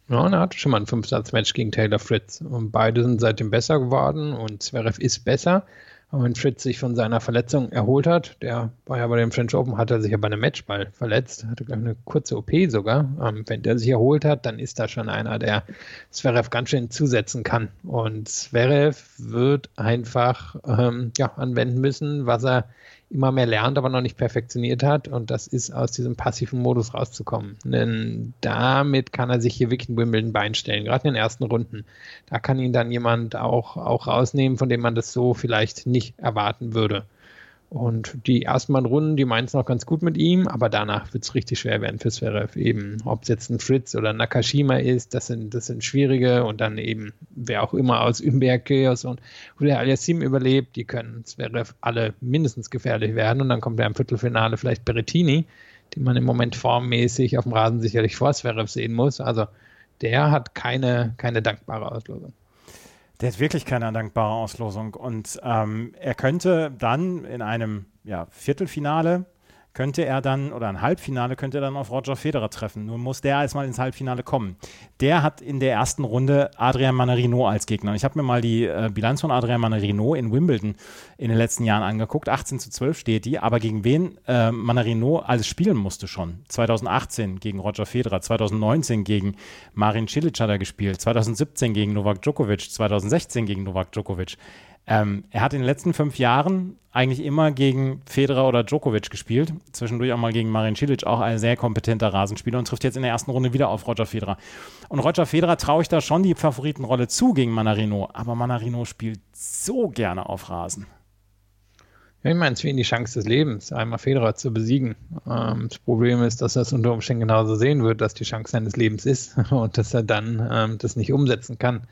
B: Ja, er hatte schon mal ein Fünfsatz-Match gegen Taylor Fritz. Und beide sind seitdem besser geworden und Zverev ist besser. Wenn Fritz sich von seiner Verletzung erholt hat, der war ja bei dem French Open, hat er sich ja bei einem Matchball verletzt, hatte gleich eine kurze OP sogar. Ähm, wenn der sich erholt hat, dann ist da schon einer, der Zverev ganz schön zusetzen kann. Und Zverev wird einfach ähm, ja, anwenden müssen, was er immer mehr lernt, aber noch nicht perfektioniert hat. Und das ist aus diesem passiven Modus rauszukommen. Denn damit kann er sich hier wirklich ein Wimbledon Bein stellen, gerade in den ersten Runden. Da kann ihn dann jemand auch, auch rausnehmen, von dem man das so vielleicht nicht erwarten würde. Und die ersten Runden, die meinen es noch ganz gut mit ihm, aber danach wird es richtig schwer werden für Zverev. Eben, ob es jetzt ein Fritz oder Nakashima ist, das sind, das sind schwierige und dann eben, wer auch immer aus Ümberg, Chaos und Julia Aliassim überlebt, die können Zverev alle mindestens gefährlich werden und dann kommt er im Viertelfinale vielleicht Berettini, den man im Moment formmäßig auf dem Rasen sicherlich vor Zverev sehen muss. Also der hat keine, keine dankbare Auslosung.
A: Der hat wirklich keine dankbare Auslosung. Und ähm, er könnte dann in einem ja, Viertelfinale könnte er dann, oder ein Halbfinale könnte er dann auf Roger Federer treffen. Nur muss der erstmal ins Halbfinale kommen. Der hat in der ersten Runde Adrian Manarino als Gegner. Ich habe mir mal die äh, Bilanz von Adrian Manarino in Wimbledon in den letzten Jahren angeguckt. 18 zu 12 steht die, aber gegen wen äh, Manarino alles spielen musste schon. 2018 gegen Roger Federer, 2019 gegen Marin Cilic hat er gespielt, 2017 gegen Novak Djokovic, 2016 gegen Novak Djokovic. Ähm, er hat in den letzten fünf Jahren eigentlich immer gegen Federer oder Djokovic gespielt. Zwischendurch auch mal gegen Marin Cilic, auch ein sehr kompetenter Rasenspieler und trifft jetzt in der ersten Runde wieder auf Roger Federer. Und Roger Federer traue ich da schon die Favoritenrolle zu gegen Manarino, aber Manarino spielt so gerne auf Rasen.
B: Ja, ich meine, es wie die Chance des Lebens, einmal Federer zu besiegen. Ähm, das Problem ist, dass er es unter Umständen genauso sehen wird, dass die Chance seines Lebens ist (laughs) und dass er dann ähm, das nicht umsetzen kann.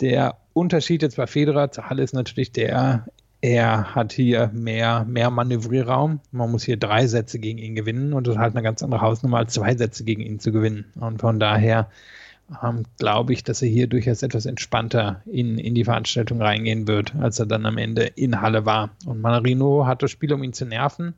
B: Der Unterschied jetzt bei Federer zu Halle ist natürlich der, er hat hier mehr, mehr Manövrierraum. Man muss hier drei Sätze gegen ihn gewinnen und das ist halt eine ganz andere Hausnummer als zwei Sätze gegen ihn zu gewinnen. Und von daher ähm, glaube ich, dass er hier durchaus etwas entspannter in, in die Veranstaltung reingehen wird, als er dann am Ende in Halle war. Und Manarino hat das Spiel, um ihn zu nerven,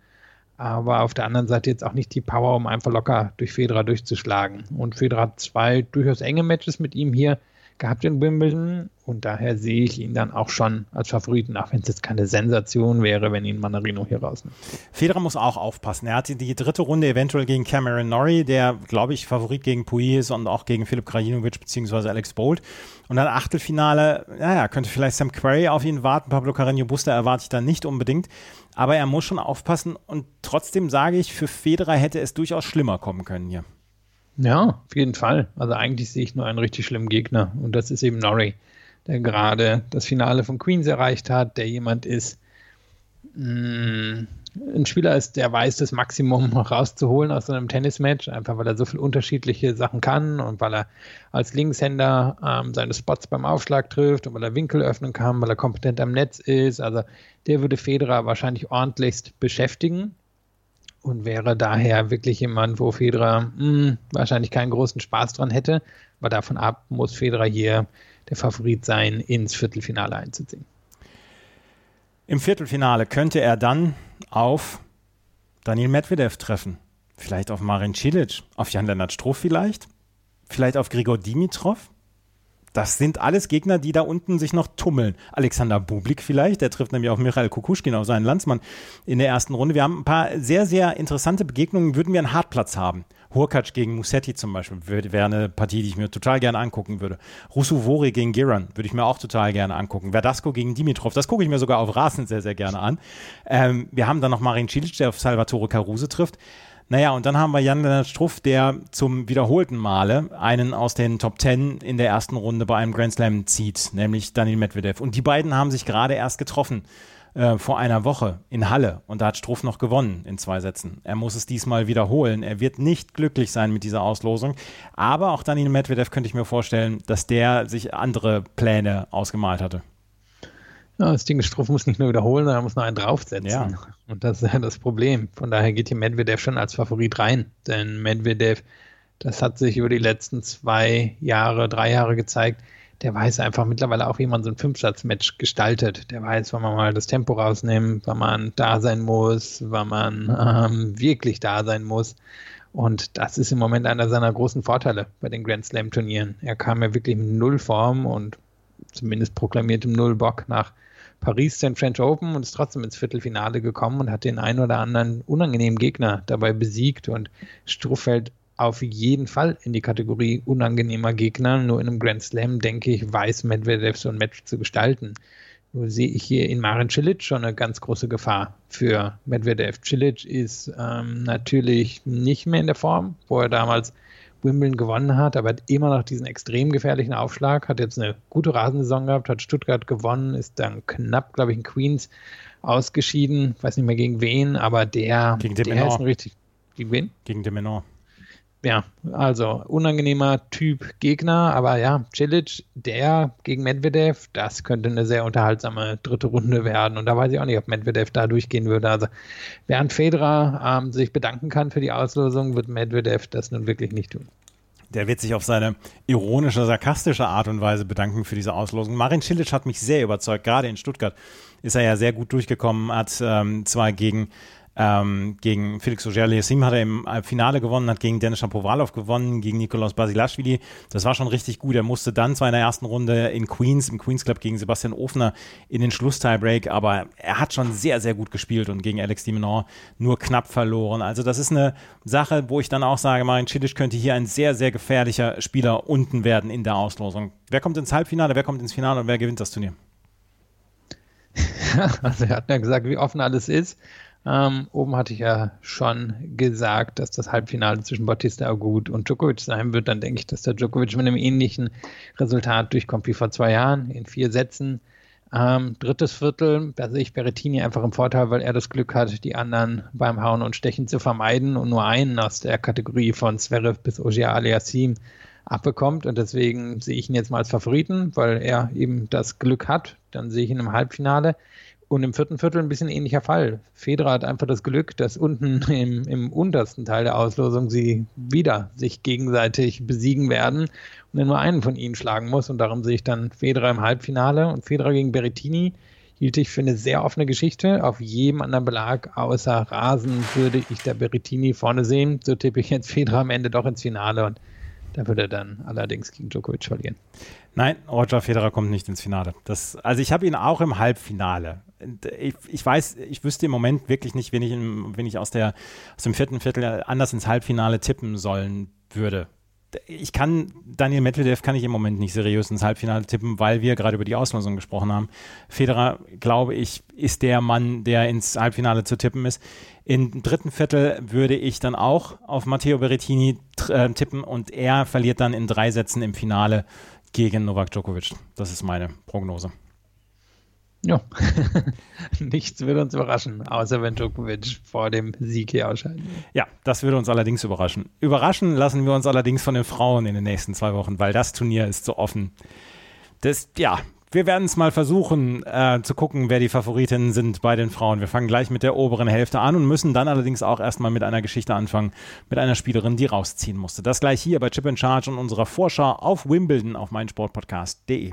B: aber auf der anderen Seite jetzt auch nicht die Power, um einfach locker durch Federer durchzuschlagen. Und Federer hat zwei durchaus enge Matches mit ihm hier gehabt in Wimbledon und daher sehe ich ihn dann auch schon als Favoriten, auch wenn es jetzt keine Sensation wäre, wenn ihn Manarino hier rausnimmt.
A: Federer muss auch aufpassen. Er hatte die dritte Runde eventuell gegen Cameron Norrie, der, glaube ich, Favorit gegen Pui ist und auch gegen Philipp Krajinovic bzw. Alex Bolt. Und dann Achtelfinale, naja, könnte vielleicht Sam Querrey auf ihn warten. Pablo Carreño Busta erwarte ich dann nicht unbedingt. Aber er muss schon aufpassen und trotzdem sage ich, für Federer hätte es durchaus schlimmer kommen können hier.
B: Ja, auf jeden Fall. Also eigentlich sehe ich nur einen richtig schlimmen Gegner und das ist eben Norrie, der gerade das Finale von Queens erreicht hat, der jemand ist, mh, mm, ein Spieler ist, der weiß, das Maximum (laughs) rauszuholen aus so einem Tennismatch, einfach weil er so viele unterschiedliche Sachen kann und weil er als Linkshänder ähm, seine Spots beim Aufschlag trifft und weil er Winkel öffnen kann, weil er kompetent am Netz ist. Also der würde Federer wahrscheinlich ordentlichst beschäftigen und wäre daher wirklich jemand, wo Federer mh, hm, wahrscheinlich keinen großen Spaß dran hätte. Aber davon ab muss Federer hier der Favorit sein, ins Viertelfinale einzuziehen.
A: Im Viertelfinale könnte er dann auf Daniel Medvedev treffen. Vielleicht auf Marin Cilic, auf Jan-Lennart Struff vielleicht, vielleicht auf Grigor Dimitrov. Das sind alles Gegner, die da unten sich noch tummeln. Alexander Bublik vielleicht, der trifft nämlich auf Michael Kukuschkin, auf seinen Landsmann in der ersten Runde. Wir haben ein paar sehr, sehr interessante Begegnungen, würden wir einen Hartplatz haben. Hurkacz gegen Musetti zum Beispiel wäre eine Partie, die ich mir total gerne angucken würde. Rusuvori gegen Giran würde ich mir auch total gerne angucken. Verdasco gegen Dimitrov, das gucke ich mir sogar auf Rasen sehr, sehr gerne an. Ähm, wir haben dann noch Marin Cilic, der auf Salvatore Caruso trifft. Naja, und dann haben wir Jan-Lennart Struff, der zum wiederholten Male einen aus den Top Ten in der ersten Runde bei einem Grand Slam zieht, nämlich Daniel Medvedev. Und die beiden haben sich gerade erst getroffen äh, vor einer Woche in Halle und da hat Struff noch gewonnen in zwei Sätzen. Er muss es diesmal wiederholen. Er wird nicht glücklich sein mit dieser Auslosung. Aber auch Daniel Medvedev könnte ich mir vorstellen, dass der sich andere Pläne ausgemalt hatte.
B: Ja, das Ding Struff muss nicht nur wiederholen, sondern muss noch einen draufsetzen. Ja. Und das ist ja das Problem. Von daher geht hier Medvedev schon als Favorit rein. Denn Medvedev, das hat sich über die letzten zwei Jahre, drei Jahre gezeigt, der weiß einfach mittlerweile auch, wie man so ein Fünfsatz-Match gestaltet. Der weiß, wann man mal das Tempo rausnimmt, wann man da sein muss, wann man ähm, wirklich da sein muss. Und das ist im Moment einer seiner großen Vorteile bei den Grand Slam-Turnieren. Er kam ja wirklich mit Null Form und zumindest proklamiertem Null Bock nach Paris den French Open und ist trotzdem ins Viertelfinale gekommen und hat den einen oder anderen unangenehmen Gegner dabei besiegt und Struff fällt auf jeden Fall in die Kategorie unangenehmer Gegner. Nur in einem Grand Slam, denke ich, weiß Medvedev so ein Match zu gestalten. Nur sehe ich hier in Marin Cilic schon eine ganz große Gefahr für Medvedev. Cilic ist ähm, natürlich nicht mehr in der Form, wo er damals Wimbledon gewonnen hat, aber hat immer noch diesen extrem gefährlichen Aufschlag, hat jetzt eine gute Rasensaison gehabt, hat Stuttgart gewonnen, ist dann knapp, glaube ich, in Queens ausgeschieden, weiß nicht mehr gegen wen, aber der,
A: gegen
B: der ist ein richtig.
A: Gegen wen? Gegen de Menor
B: ja, also unangenehmer Typ Gegner, aber ja, Cilic, der gegen Medvedev, das könnte eine sehr unterhaltsame dritte Runde werden. Und da weiß ich auch nicht, ob Medvedev da durchgehen würde. Also während Federer ähm, sich bedanken kann für die Auslosung, wird Medvedev das nun wirklich nicht tun.
A: Der wird sich auf seine ironische, sarkastische Art und Weise bedanken für diese Auslosung. Marin Cilic hat mich sehr überzeugt. Gerade in Stuttgart ist er ja sehr gut durchgekommen, hat ähm, zwar gegen ähm, gegen Felix Auger-Aliassime hat er im Finale gewonnen, hat gegen Denis Shapovalov gewonnen, gegen Nikolaus Basilashvili. Das war schon richtig gut. Er musste dann zwar in der ersten Runde in Queens, im Queens Club gegen Sebastian Ofner in den Schlusstiebreak, aber er hat schon sehr, sehr gut gespielt und gegen Alex Dimenon nur knapp verloren. Also das ist eine Sache, wo ich dann auch sage, Marin Cilic könnte hier ein sehr, sehr gefährlicher Spieler unten werden in der Auslosung. Wer kommt ins Halbfinale, wer kommt ins Finale und wer gewinnt das Turnier? (laughs)
B: Also er hat ja gesagt, wie offen alles ist. Ähm, oben hatte ich ja schon gesagt, dass das Halbfinale zwischen Bautista Agut und Djokovic sein wird. Dann denke ich, dass der Djokovic mit einem ähnlichen Resultat durchkommt wie vor zwei Jahren in vier Sätzen. Ähm, drittes Viertel, da sehe ich Berrettini einfach im Vorteil, weil er das Glück hat, die anderen beim Hauen und Stechen zu vermeiden und nur einen aus der Kategorie von Zverev bis Ogier Aliassim abbekommt. Und deswegen sehe ich ihn jetzt mal als Favoriten, weil er eben das Glück hat. Dann sehe ich ihn im Halbfinale. Und im vierten Viertel ein bisschen ähnlicher Fall. Federer hat einfach das Glück, dass unten im, im untersten Teil der Auslosung sie wieder sich gegenseitig besiegen werden und er nur einen von ihnen schlagen muss. Und darum sehe ich dann Federer im Halbfinale und Federer gegen Berrettini hielt ich für eine sehr offene Geschichte. Auf jedem anderen Belag außer Rasen würde ich der Berrettini vorne sehen. So tippe ich jetzt Federer am Ende doch ins Finale und da würde er dann allerdings gegen Djokovic verlieren.
A: Nein, Roger Federer kommt nicht ins Finale. Das, also ich habe ihn auch im Halbfinale ich, ich, weiß, ich wüsste im Moment wirklich nicht, wen ich, wen ich aus, der, aus dem vierten Viertel anders ins Halbfinale tippen sollen würde. Ich kann, Daniel Medvedev kann ich im Moment nicht seriös ins Halbfinale tippen, weil wir gerade über die Auslosung gesprochen haben. Federer, glaube ich, ist der Mann, der ins Halbfinale zu tippen ist. Im dritten Viertel würde ich dann auch auf Matteo Berrettini äh, tippen und er verliert dann in drei Sätzen im Finale gegen Novak Djokovic. Das ist meine Prognose.
B: Ja, (laughs) nichts würde uns überraschen, außer wenn Djokovic vor dem Sieg hier ausscheidet.
A: Ja, das würde uns allerdings überraschen. Überraschen lassen wir uns allerdings von den Frauen in den nächsten zwei Wochen, weil das Turnier ist so offen. Das, ja, wir werden es mal versuchen äh, zu gucken, wer die Favoritinnen sind bei den Frauen. Wir fangen gleich mit der oberen Hälfte an und müssen dann allerdings auch erstmal mit einer Geschichte anfangen, mit einer Spielerin, die rausziehen musste. Das gleich hier bei Chip in Charge und unserer Vorschau auf Wimbledon auf meinsportpodcast.de.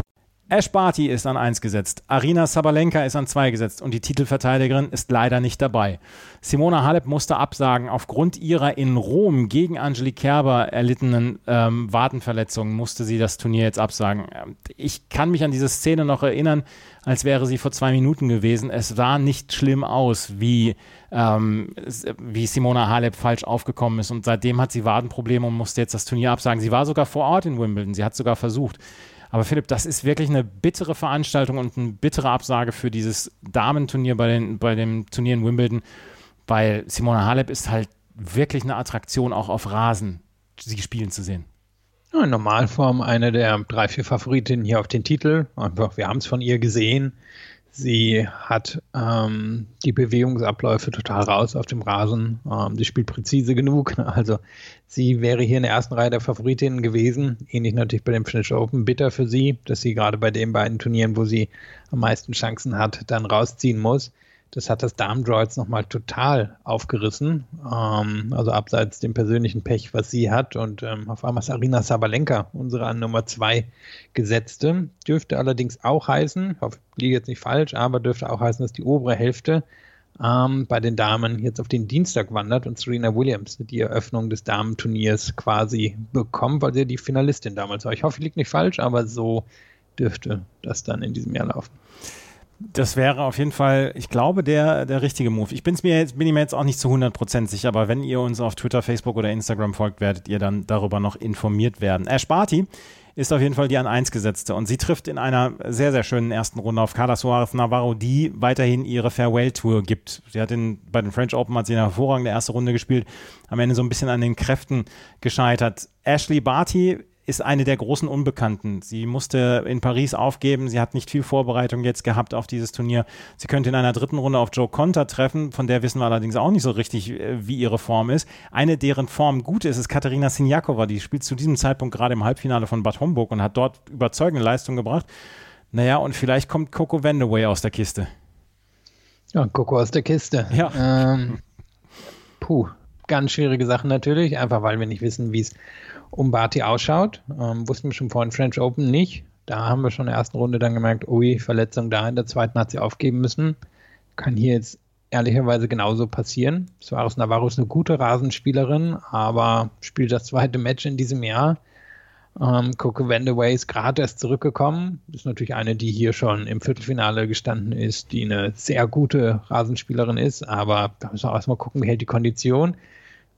A: Ash Barty ist an 1 gesetzt, Arina Sabalenka ist an 2 gesetzt und die Titelverteidigerin ist leider nicht dabei. Simona Halep musste absagen. Aufgrund ihrer in Rom gegen Angelique Kerber erlittenen ähm, Wadenverletzungen musste sie das Turnier jetzt absagen. Ähm, ich kann mich an diese Szene noch erinnern, als wäre sie vor zwei Minuten gewesen. Es sah nicht schlimm aus, wie, ähm, wie Simona Halep falsch aufgekommen ist. Und seitdem hat sie Wadenprobleme und musste jetzt das Turnier absagen. Sie war sogar vor Ort in Wimbledon. Sie hat sogar versucht. Aber Philipp, das ist wirklich eine bittere Veranstaltung und eine bittere Absage für dieses Damenturnier bei, den, bei dem Turnier in Wimbledon, weil Simona Halep ist halt wirklich eine Attraktion, auch auf Rasen sie spielen zu sehen.
B: in Normalform eine der drei, vier Favoritinnen hier auf den Titel. Einfach, wir haben es von ihr gesehen. Sie hat ähm, die Bewegungsabläufe total raus auf dem Rasen. Ähm, sie spielt präzise genug. (laughs) Also sie wäre hier in der ersten Reihe der Favoritinnen gewesen. Ähnlich natürlich bei dem Finish Open. Bitter für sie, dass sie gerade bei den beiden Turnieren, wo sie am meisten Chancen hat, dann rausziehen muss. Das hat das Darmdroids nochmal total aufgerissen. Ähm, also abseits dem persönlichen Pech, was sie hat. Und ähm, auf einmal ist Arina Sabalenka unsere an Nummer zwei gesetzte. Dürfte allerdings auch heißen, ich hoffe, ich liege jetzt nicht falsch, aber dürfte auch heißen, dass die obere Hälfte ähm, bei den Damen jetzt auf den Dienstag wandert und Serena Williams die Eröffnung des Damenturniers quasi bekommt, weil sie die Finalistin damals war. Ich hoffe, ich liege nicht falsch, aber so dürfte das dann in diesem Jahr laufen.
A: Das wäre auf jeden Fall, ich glaube, der, der richtige Move. Ich bin's mir jetzt, bin mir jetzt auch nicht zu 100% sicher, aber wenn ihr uns auf Twitter, Facebook oder Instagram folgt, werdet ihr dann darüber noch informiert werden. Ash Barty ist auf jeden Fall die an 1 gesetzte und sie trifft in einer sehr, sehr schönen ersten Runde auf Carla Suarez Navarro, die weiterhin ihre Farewell-Tour gibt. Sie hat in, bei den French Open hat sie eine hervorragende erste Runde gespielt, am Ende so ein bisschen an den Kräften gescheitert. Ashley Barty ist eine der großen Unbekannten. Sie musste in Paris aufgeben. Sie hat nicht viel Vorbereitung jetzt gehabt auf dieses Turnier. Sie könnte in einer dritten Runde auf Joe Conter treffen. Von der wissen wir allerdings auch nicht so richtig, äh, wie ihre Form ist. Eine, deren Form gut ist, ist Katharina Sinjakova. Die spielt zu diesem Zeitpunkt gerade im Halbfinale von Bad Homburg und hat dort überzeugende Leistung gebracht. Naja, und vielleicht kommt Coco Vandaway aus der Kiste.
B: Ja, Coco aus der Kiste. Ja. Ähm, puh, ganz schwierige Sache natürlich, einfach weil wir nicht wissen, wie es um Barty ausschaut. Ähm, wussten wir schon vor den French Open nicht. Da haben wir schon in der ersten Runde dann gemerkt, ui, Verletzung da. In der zweiten hat sie aufgeben müssen. Kann hier jetzt ehrlicherweise genauso passieren. Suarez Navarro ist eine gute Rasenspielerin, aber spielt das zweite Match in diesem Jahr. Ähm, Coco Vandaway ist gerade erst zurückgekommen. Ist natürlich eine, die hier schon im Viertelfinale gestanden ist, die eine sehr gute Rasenspielerin ist, aber da müssen wir auch erstmal gucken, wie hält die Kondition.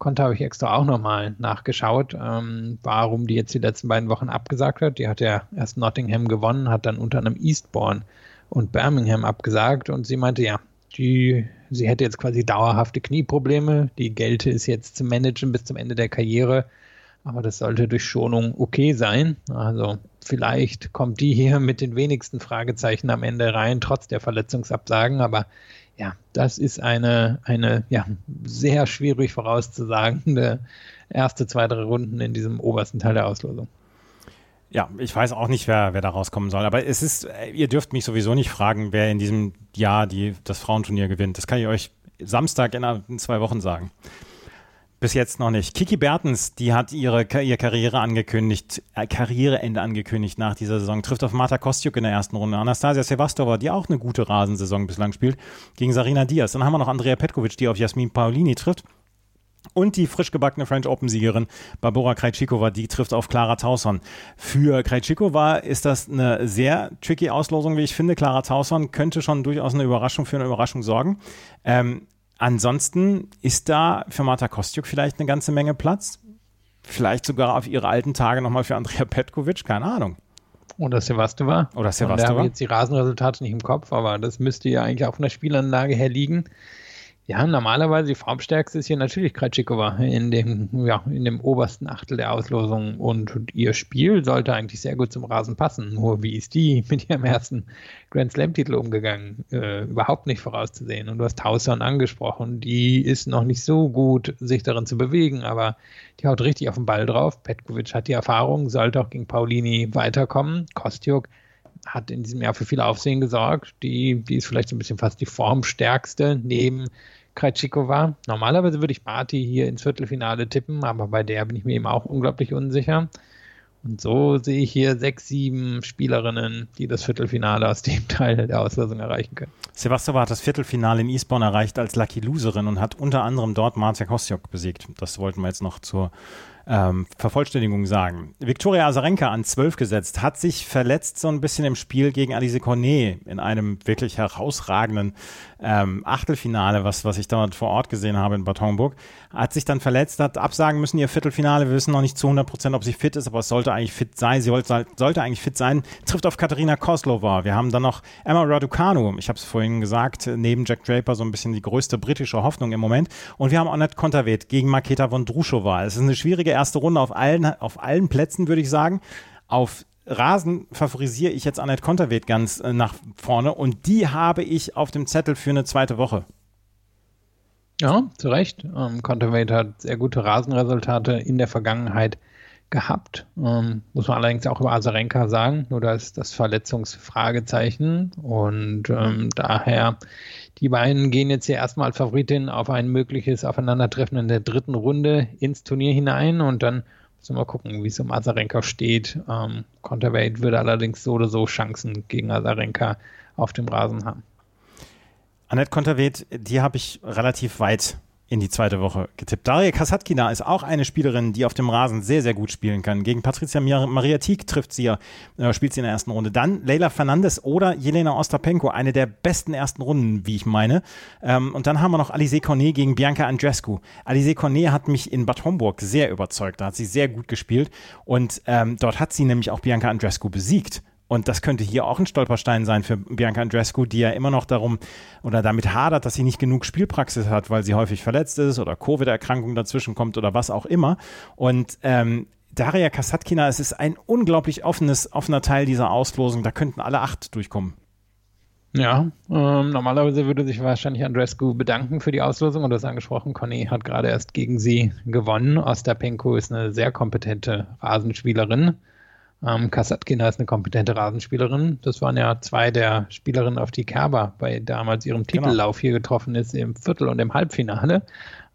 B: Konter habe ich extra auch nochmal nachgeschaut, ähm, warum die jetzt die letzten beiden Wochen abgesagt hat. Die hat ja erst Nottingham gewonnen, hat dann unter anderem Eastbourne und Birmingham abgesagt und sie meinte, ja, die, sie hätte jetzt quasi dauerhafte Knieprobleme. Die gelte ist jetzt zu managen bis zum Ende der Karriere, aber das sollte durch Schonung okay sein. Also vielleicht kommt die hier mit den wenigsten Fragezeichen am Ende rein, trotz der Verletzungsabsagen, aber ja, das ist eine, eine ja, sehr schwierig vorauszusagende erste, zwei, drei Runden in diesem obersten Teil der Auslosung.
A: Ja, ich weiß auch nicht, wer, wer da rauskommen soll. Aber es ist, ihr dürft mich sowieso nicht fragen, wer in diesem Jahr die, das Frauenturnier gewinnt. Das kann ich euch Samstag in, in zwei Wochen sagen. Bis jetzt noch nicht. Kiki Bertens, die hat ihre, ihre Karriere angekündigt, äh, Karriereende angekündigt nach dieser Saison, trifft auf Marta Kostjuk in der ersten Runde. Anastasia Sevastova, die auch eine gute Rasensaison bislang spielt, gegen Sarina Diaz. Dann haben wir noch Andrea Petkovic, die auf Jasmin Paolini trifft. Und die frisch gebackene French Open-Siegerin Barbora Krejcikova, die trifft auf Clara Tauson. Für Krejcikova ist das eine sehr tricky Auslosung, wie ich finde. Clara Tauson könnte schon durchaus eine Überraschung für eine Überraschung sorgen. Ähm, Ansonsten ist da für Marta Kostjuk vielleicht eine ganze Menge Platz. Vielleicht sogar auf ihre alten Tage nochmal für Andrea Petkovic, keine Ahnung.
B: Oder Sevastova.
A: Oder Sevastova. Da
B: habe ich jetzt die Rasenresultate nicht im Kopf, aber das müsste ja eigentlich auch von der Spielanlage her liegen. Ja, normalerweise die formstärkste ist hier natürlich Kratschikova in dem, ja, in dem obersten Achtel der Auslosung und ihr Spiel sollte eigentlich sehr gut zum Rasen passen. Nur wie ist die mit ihrem ersten Grand Slam-Titel umgegangen? Äh, überhaupt nicht vorauszusehen. Und du hast Tauson angesprochen, die ist noch nicht so gut, sich darin zu bewegen, aber die haut richtig auf den Ball drauf. Petkovic hat die Erfahrung, sollte auch gegen Paulini weiterkommen. Kostjuk hat in diesem Jahr für viel Aufsehen gesorgt. Die, die ist vielleicht so ein bisschen fast die formstärkste neben Krejcikova. Normalerweise würde ich Barty hier ins Viertelfinale tippen, aber bei der bin ich mir eben auch unglaublich unsicher. Und so sehe ich hier sechs, sieben Spielerinnen, die das Viertelfinale aus dem (laughs) Teil der Auslosung erreichen können.
A: Sevastova hat das Viertelfinale in Eastbourne erreicht als Lucky Loserin und hat unter anderem dort Marcia Kostjok besiegt. Das wollten wir jetzt noch zur ähm, Vervollständigung sagen. Viktoria Azarenka an 12 gesetzt, hat sich verletzt so ein bisschen im Spiel gegen Alice Cornet in einem wirklich herausragenden ähm, Achtelfinale, was, was ich dort vor Ort gesehen habe in Bad Homburg. Hat sich dann verletzt, hat absagen müssen ihr Viertelfinale. Wir wissen noch nicht zu 100 Prozent, ob sie fit ist, aber es sollte eigentlich fit sein. Sie sollte, sollte eigentlich fit sein. Trifft auf Katharina Koslova. Wir haben dann noch Emma Raducanu. Ich habe es vorhin gesagt, neben Jack Draper so ein bisschen die größte britische Hoffnung im Moment. Und wir haben Annette Konterweht gegen Maketa Vondrushova. Es ist eine schwierige erste Runde auf allen, auf allen Plätzen, würde ich sagen. Auf Rasen favorisiere ich jetzt Annette Konterweht ganz äh, nach vorne und die habe ich auf dem Zettel für eine zweite Woche.
B: Ja, zu Recht. Ähm, Conterweight hat sehr gute Rasenresultate in der Vergangenheit gehabt. Ähm, muss man allerdings auch über Asarenka sagen, nur da ist das Verletzungsfragezeichen und ähm, daher die beiden gehen jetzt hier erstmal Favoritin auf ein mögliches Aufeinandertreffen in der dritten Runde ins Turnier hinein und dann müssen mal gucken, wie es um Azarenka steht. Ähm, Conterweight würde allerdings so oder so Chancen gegen Azarenka auf dem Rasen haben.
A: Annette Konterweht, die habe ich relativ weit in die zweite Woche getippt. Daria Kasatkina ist auch eine Spielerin, die auf dem Rasen sehr, sehr gut spielen kann. Gegen Patricia Maria Tiek trifft sie ja, äh, spielt sie in der ersten Runde. Dann Leila Fernandes oder Jelena Ostapenko, eine der besten ersten Runden, wie ich meine. Ähm, und dann haben wir noch Alize Cornet gegen Bianca Andrescu. Alize Cornet hat mich in Bad Homburg sehr überzeugt. Da hat sie sehr gut gespielt. Und ähm, dort hat sie nämlich auch Bianca Andrescu besiegt. Und das könnte hier auch ein Stolperstein sein für Bianca Andrescu, die ja immer noch darum oder damit hadert, dass sie nicht genug Spielpraxis hat, weil sie häufig verletzt ist oder Covid-Erkrankung dazwischen kommt oder was auch immer. Und ähm, Daria Kasatkina, es ist ein unglaublich offenes, offener Teil dieser Auslosung. Da könnten alle acht durchkommen.
B: Ja, ähm, normalerweise würde sich wahrscheinlich Andrescu bedanken für die Auslosung und das angesprochen. Conny hat gerade erst gegen sie gewonnen. Ostapenko ist eine sehr kompetente Rasenspielerin. Ähm, Kasatkina ist eine kompetente Rasenspielerin. Das waren ja zwei der Spielerinnen, auf die Kerber bei damals ihrem genau. Titellauf hier getroffen ist, im Viertel- und im Halbfinale.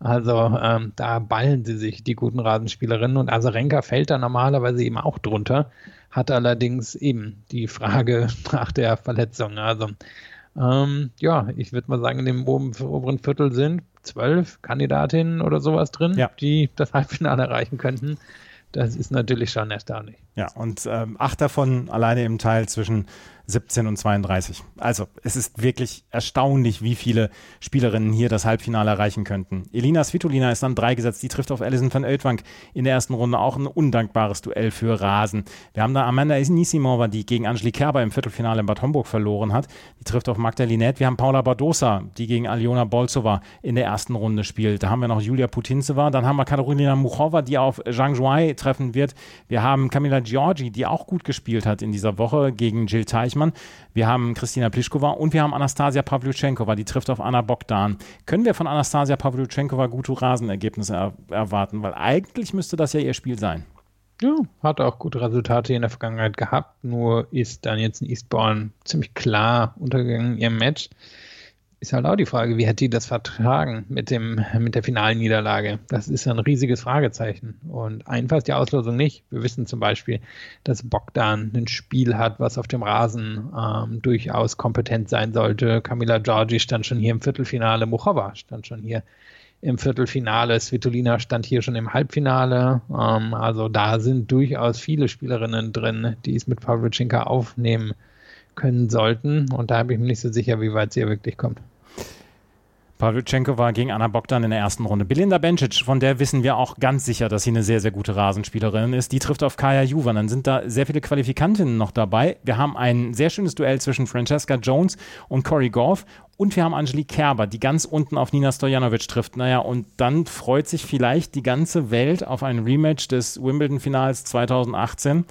B: Also ähm, da ballen sie sich, die guten Rasenspielerinnen. Und Asarenka fällt da normalerweise eben auch drunter, hat allerdings eben die Frage (laughs) nach der Verletzung. Also ähm, ja, ich würde mal sagen, in dem oberen Viertel sind zwölf Kandidatinnen oder sowas drin, ja. die das Halbfinale erreichen könnten. Das ist natürlich schon erstaunlich.
A: Ja, und ähm, acht davon alleine im Teil zwischen 17 und 32. Also es ist wirklich erstaunlich, wie viele Spielerinnen hier das Halbfinale erreichen könnten. Elina Svitolina ist dann drei gesetzt, die trifft auf Alison van Oeltwank in der ersten Runde auch ein undankbares Duell für Rasen. Wir haben da Amanda Nisimova, die gegen Angelique Kerber im Viertelfinale in Bad Homburg verloren hat. Die trifft auf Magda Linette. Wir haben Paula Badosa, die gegen Aljona Bolsova in der ersten Runde spielt. Da haben wir noch Julia Putintseva. Dann haben wir Karolina Muchova, die auf Zhang Zhuai treffen wird. Wir haben Kamila Giorgi, die auch gut gespielt hat in dieser Woche gegen Jill Teichmann. Wir haben Kristina Pliskova und wir haben Anastasia Pavlyuchenkova, die trifft auf Anna Bogdan. Können wir von Anastasia Pavlyuchenkova gute Rasenergebnisse er erwarten? Weil eigentlich müsste das ja ihr Spiel sein.
B: Ja, hat auch gute Resultate in der Vergangenheit gehabt, nur ist dann jetzt in Eastbourne ziemlich klar untergegangen ihrem Match ist halt auch die Frage, wie hat die das vertragen mit, dem, mit der finalen Niederlage? Das ist ein riesiges Fragezeichen. Und einfach ist die Auslosung nicht. Wir wissen zum Beispiel, dass Bogdan ein Spiel hat, was auf dem Rasen ähm, durchaus kompetent sein sollte. Camila Giorgi stand schon hier im Viertelfinale, Muchova stand schon hier im Viertelfinale, Svitolina stand hier schon im Halbfinale. Ähm, also da sind durchaus viele Spielerinnen drin, die es mit Pavlyuchenka aufnehmen können sollten. Und da bin ich mir nicht so sicher, wie weit sie hier wirklich kommt.
A: Pavlyuchenko war gegen Anna Bogdan in der ersten Runde. Belinda Bencic, von der wissen wir auch ganz sicher, dass sie eine sehr, sehr gute Rasenspielerin ist. Die trifft auf Kaya Juvan. Dann sind da sehr viele Qualifikantinnen noch dabei. Wir haben ein sehr schönes Duell zwischen Francesca Jones und Corey Goff. Und wir haben Angelique Kerber, die ganz unten auf Nina Stojanovic trifft. Naja, und dann freut sich vielleicht die ganze Welt auf ein Rematch des Wimbledon-Finals 2018.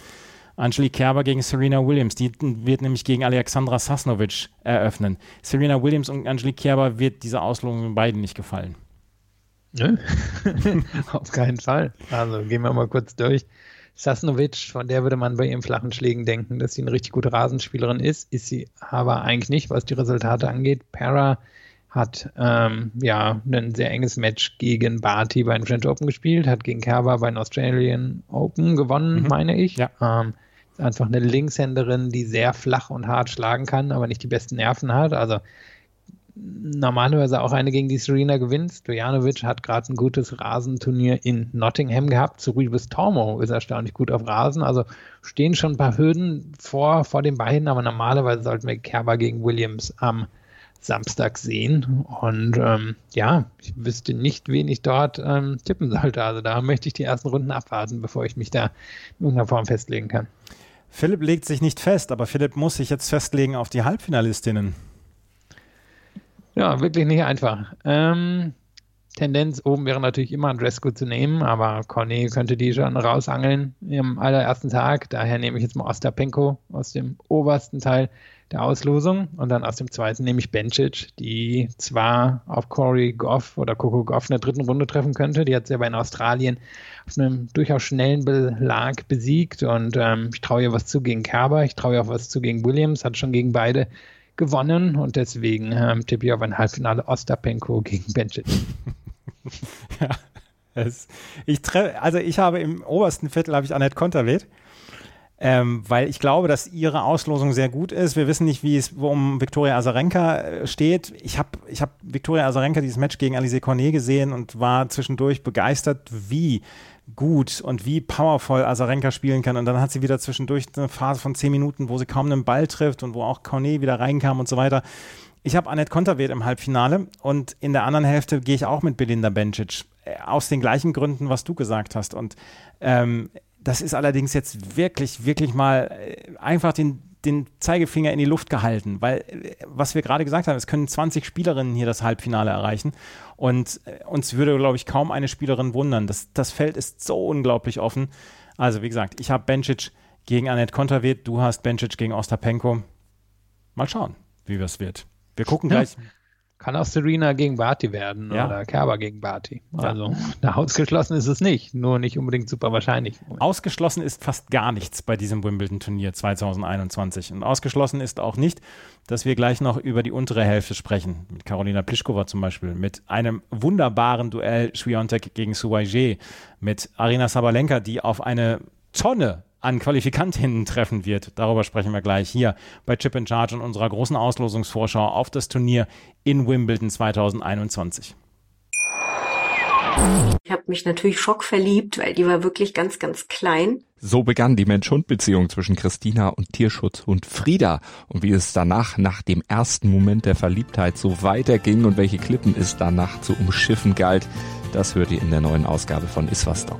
A: Angelique Kerber gegen Serena Williams. Die wird nämlich gegen Alexandra Sasnovic eröffnen. Serena Williams und Angelique Kerber wird diese Auslosung beiden nicht gefallen.
B: Nö, (laughs) auf keinen Fall. Also gehen wir mal kurz durch. Sasnovic, von der würde man bei ihren flachen Schlägen denken, dass sie eine richtig gute Rasenspielerin ist, ist sie aber eigentlich nicht, was die Resultate angeht. Para hat ähm, ja ein sehr enges Match gegen Barty bei den French Open gespielt, hat gegen Kerber bei den Australian Open gewonnen, mhm. meine ich. Ja. Ähm, einfach eine Linkshänderin, die sehr flach und hart schlagen kann, aber nicht die besten Nerven hat. Also normalerweise auch eine, gegen die Serena gewinnt. Stojanovic hat gerade ein gutes Rasenturnier in Nottingham gehabt. Suribus Tormo ist erstaunlich gut auf Rasen. Also stehen schon ein paar Hürden vor, vor den beiden, aber normalerweise sollten wir Kerber gegen Williams am Samstag sehen. Und ähm, ja, ich wüsste nicht, wen ich dort ähm, tippen sollte. Also da möchte ich die ersten Runden abwarten, bevor ich mich da in irgendeiner Form festlegen kann.
A: Philipp legt sich nicht fest, aber Philipp muss sich jetzt festlegen auf die Halbfinalistinnen.
B: Ja, wirklich nicht einfach. Ähm, Tendenz oben wäre natürlich immer ein zu nehmen, aber Cornet könnte die schon rausangeln im allerersten Tag. Daher nehme ich jetzt mal Ostapenko aus dem obersten Teil der Auslosung und dann aus dem zweiten nehme ich Bencic, die zwar auf Corey Goff oder Coco Goff in der dritten Runde treffen könnte. Die hat sie aber in Australien auf einem durchaus schnellen Belag besiegt und ähm, ich traue ihr was zu gegen Kerber, ich traue ihr auch was zu gegen Williams, hat schon gegen beide gewonnen und deswegen ähm, tippe ich auf ein Halbfinale Ostapenko gegen Bencic. (laughs)
A: ja, ich treffe, also ich habe im obersten Viertel habe ich Annette Konterweht. Ähm, weil ich glaube, dass ihre Auslosung sehr gut ist. Wir wissen nicht, wie es um Viktoria Azarenka äh, steht. Ich habe ich hab Viktoria Azarenka dieses Match gegen Alice Cornet gesehen und war zwischendurch begeistert, wie gut und wie powervoll Azarenka spielen kann. Und dann hat sie wieder zwischendurch eine Phase von zehn Minuten, wo sie kaum einen Ball trifft und wo auch Cornet wieder reinkam und so weiter. Ich habe Annette Konterweht im Halbfinale und in der anderen Hälfte gehe ich auch mit Belinda Bencic. Äh, aus den gleichen Gründen, was du gesagt hast. Und ähm, das ist allerdings jetzt wirklich, wirklich mal äh, einfach den, den Zeigefinger in die Luft gehalten, weil, äh, was wir gerade gesagt haben, es können 20 Spielerinnen hier das Halbfinale erreichen und uns würde, glaube ich, kaum eine Spielerin wundern. Das, das Feld ist so unglaublich offen. Also, wie gesagt, ich habe Bencic gegen Annette Konterweht, du hast Bencic gegen Ostapenko. Mal schauen, wie es wird. Wir gucken gleich.
B: Kann auch Serena gegen Barty werden ja. oder Kerber gegen Barty. Also ja. ausgeschlossen ist es nicht, nur nicht unbedingt super wahrscheinlich.
A: Ausgeschlossen ist fast gar nichts bei diesem Wimbledon-Turnier 2021. Und ausgeschlossen ist auch nicht, dass wir gleich noch über die untere Hälfte sprechen. Mit Carolina Pliskova zum Beispiel, mit einem wunderbaren Duell Schwiontek gegen Suwaije, mit Arina Sabalenka, die auf eine Tonne an Qualifikantinnen treffen wird. Darüber sprechen wir gleich hier bei Chip in Charge und unserer großen Auslosungsvorschau auf das Turnier in Wimbledon 2021.
C: Ich habe mich natürlich schockverliebt, weil die war wirklich ganz, ganz klein.
D: So begann die Mensch-Hund-Beziehung zwischen Christina und Tierschutz und Frieda. Und wie es danach, nach dem ersten Moment der Verliebtheit, so weiterging und welche Klippen es danach zu umschiffen galt, das hört ihr in der neuen Ausgabe von Iswas Doc,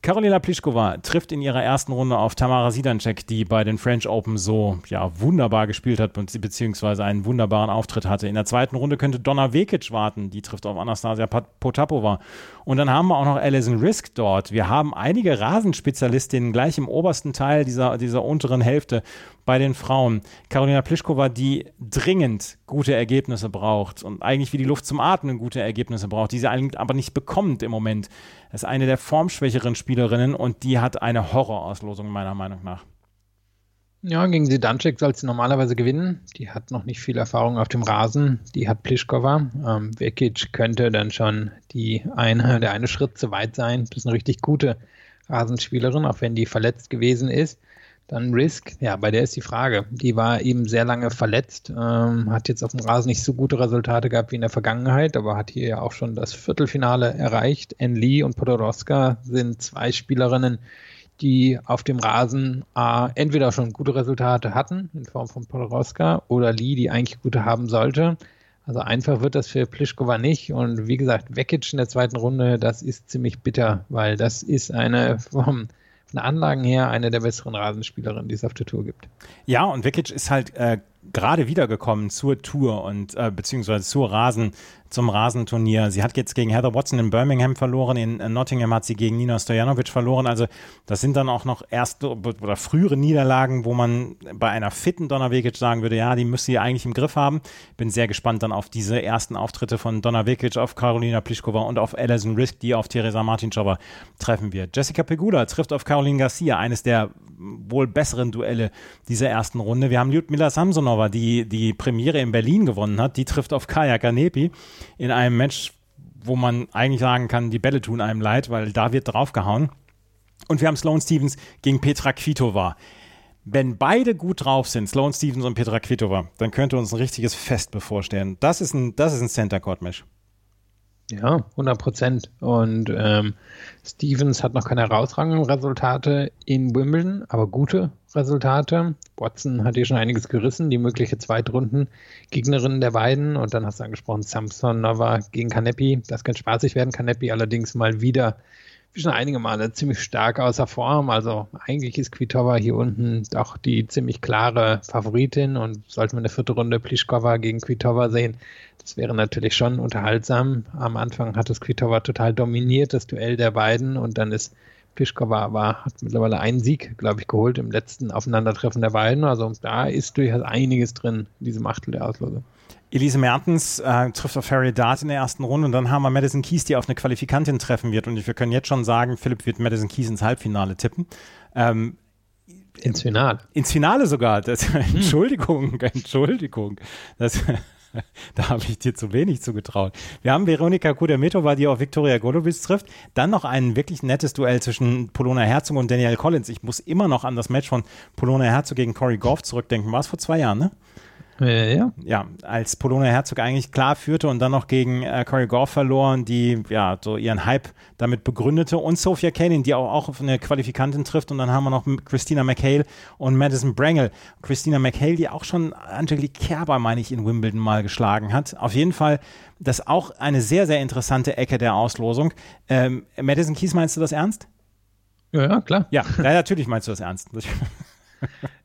A: Karolina Pliskova trifft in ihrer ersten Runde auf Tamara Sidancek, die bei den French Open so ja, wunderbar gespielt hat beziehungsweise einen wunderbaren Auftritt hatte. In der zweiten Runde könnte Donna Vekic warten, die trifft auf Anastasia Potapova. Und dann haben wir auch noch Alison Risk dort. Wir haben einige Rasenspezialistinnen gleich im obersten Teil dieser, dieser unteren Hälfte bei den Frauen. Karolina Pliskova, die dringend gute Ergebnisse braucht und eigentlich wie die Luft zum Atmen gute Ergebnisse braucht, die sie aber nicht bekommt im Moment ist eine der formschwächeren Spielerinnen und die hat eine Horrorauslosung meiner Meinung nach.
B: Ja, gegen Sidanczyk soll sie normalerweise gewinnen. Die hat noch nicht viel Erfahrung auf dem Rasen. Die hat Pliskova. Ähm, Vekic könnte dann schon die eine, der eine Schritt zu weit sein. Das ist eine richtig gute Rasenspielerin, auch wenn die verletzt gewesen ist. Dann Risk, ja, bei der ist die Frage. Die war eben sehr lange verletzt, ähm, hat jetzt auf dem Rasen nicht so gute Resultate gehabt wie in der Vergangenheit, aber hat hier ja auch schon das Viertelfinale erreicht. En Lee und Podoroska sind zwei Spielerinnen, die auf dem Rasen äh, entweder schon gute Resultate hatten, in Form von Podoroska, oder Lee, die eigentlich gute haben sollte. Also einfach wird das für Pliskova nicht. Und wie gesagt, Vekic in der zweiten Runde, das ist ziemlich bitter, weil das ist eine vom Anlagen her eine der besseren Rasenspielerinnen, die es auf der Tour gibt.
A: Ja, und Vekic ist halt äh, gerade wiedergekommen zur Tour und äh, beziehungsweise zur Rasen, zum Rasenturnier. Sie hat jetzt gegen Heather Watson in Birmingham verloren, in Nottingham hat sie gegen Nina Stojanovic verloren. Also das sind dann auch noch erste oder frühere Niederlagen, wo man bei einer fitten Donna Vekic sagen würde, ja, die müsste sie eigentlich im Griff haben. Bin sehr gespannt dann auf diese ersten Auftritte von Donna Vekic, auf Karolina Pliskova und auf Alison Risk, die auf Teresa Martinschowa treffen wird. Jessica Pegula trifft auf Caroline Garcia, eines der wohl besseren Duelle dieser ersten Runde. Wir haben Lyudmila Samsonova, die die Premiere in Berlin gewonnen hat. Die trifft auf Kaya Kanepi in einem Match, wo man eigentlich sagen kann, die Bälle tun einem leid, weil da wird draufgehauen. Und wir haben Sloane Stevens gegen Petra Kvitova. Wenn beide gut drauf sind, Sloane Stevens und Petra Kvitova, dann könnte uns ein richtiges Fest bevorstehen. Das ist ein, das ist ein Center Court Match.
B: Ja, 100 Prozent. Und ähm, Stevens hat noch keine herausragenden Resultate in Wimbledon, aber gute Resultate. Watson hat hier schon einiges gerissen, die mögliche Zweitrunden-Gegnerin der beiden. Und dann hast du angesprochen, Samson Nova gegen Kanepi. Das kann spaßig werden. Kanepi allerdings mal wieder wie schon einige Male ziemlich stark außer Form. Also eigentlich ist Kvitova hier unten doch die ziemlich klare Favoritin und sollten wir eine vierte Runde Pliskova gegen Kvitova sehen, das wäre natürlich schon unterhaltsam. Am Anfang hat es Kvitova total dominiert, das Duell der beiden und dann ist Pliskova aber hat mittlerweile einen Sieg, glaube ich, geholt im letzten Aufeinandertreffen der beiden. Also da ist durchaus einiges drin in diesem Achtel der Auslosung.
A: Elise Mertens äh, trifft auf Harry Dart in der ersten Runde und dann haben wir Madison Keys, die auf eine Qualifikantin treffen wird. Und wir können jetzt schon sagen, Philipp wird Madison Keys ins Halbfinale tippen. Ähm,
B: ins Finale.
A: Ins Finale sogar. Das, hm. Entschuldigung, (laughs) Entschuldigung. Das, (laughs) da habe ich dir zu wenig zugetraut. Wir haben Veronika Kudermetova, die auf Viktoria Golubic trifft. Dann noch ein wirklich nettes Duell zwischen Polona Herzog und Danielle Collins. Ich muss immer noch an das Match von Polona Herzog gegen Corey Goff zurückdenken. War es vor zwei Jahren, ne?
B: Ja,
A: ja. als Polona Herzog eigentlich klar führte und dann noch gegen äh, Corey Goff verloren, die ja so ihren Hype damit begründete und Sophia Kanin, die auch, auch auf eine Qualifikantin trifft und dann haben wir noch Christina McHale und Madison Brangel. Christina McHale, die auch schon Angelique Kerber, meine ich, in Wimbledon mal geschlagen hat. Auf jeden Fall das ist auch eine sehr, sehr interessante Ecke der Auslosung. Ähm, Madison Keys, meinst du das ernst?
B: Ja, ja, klar.
A: Ja, ja natürlich meinst du das ernst. (laughs)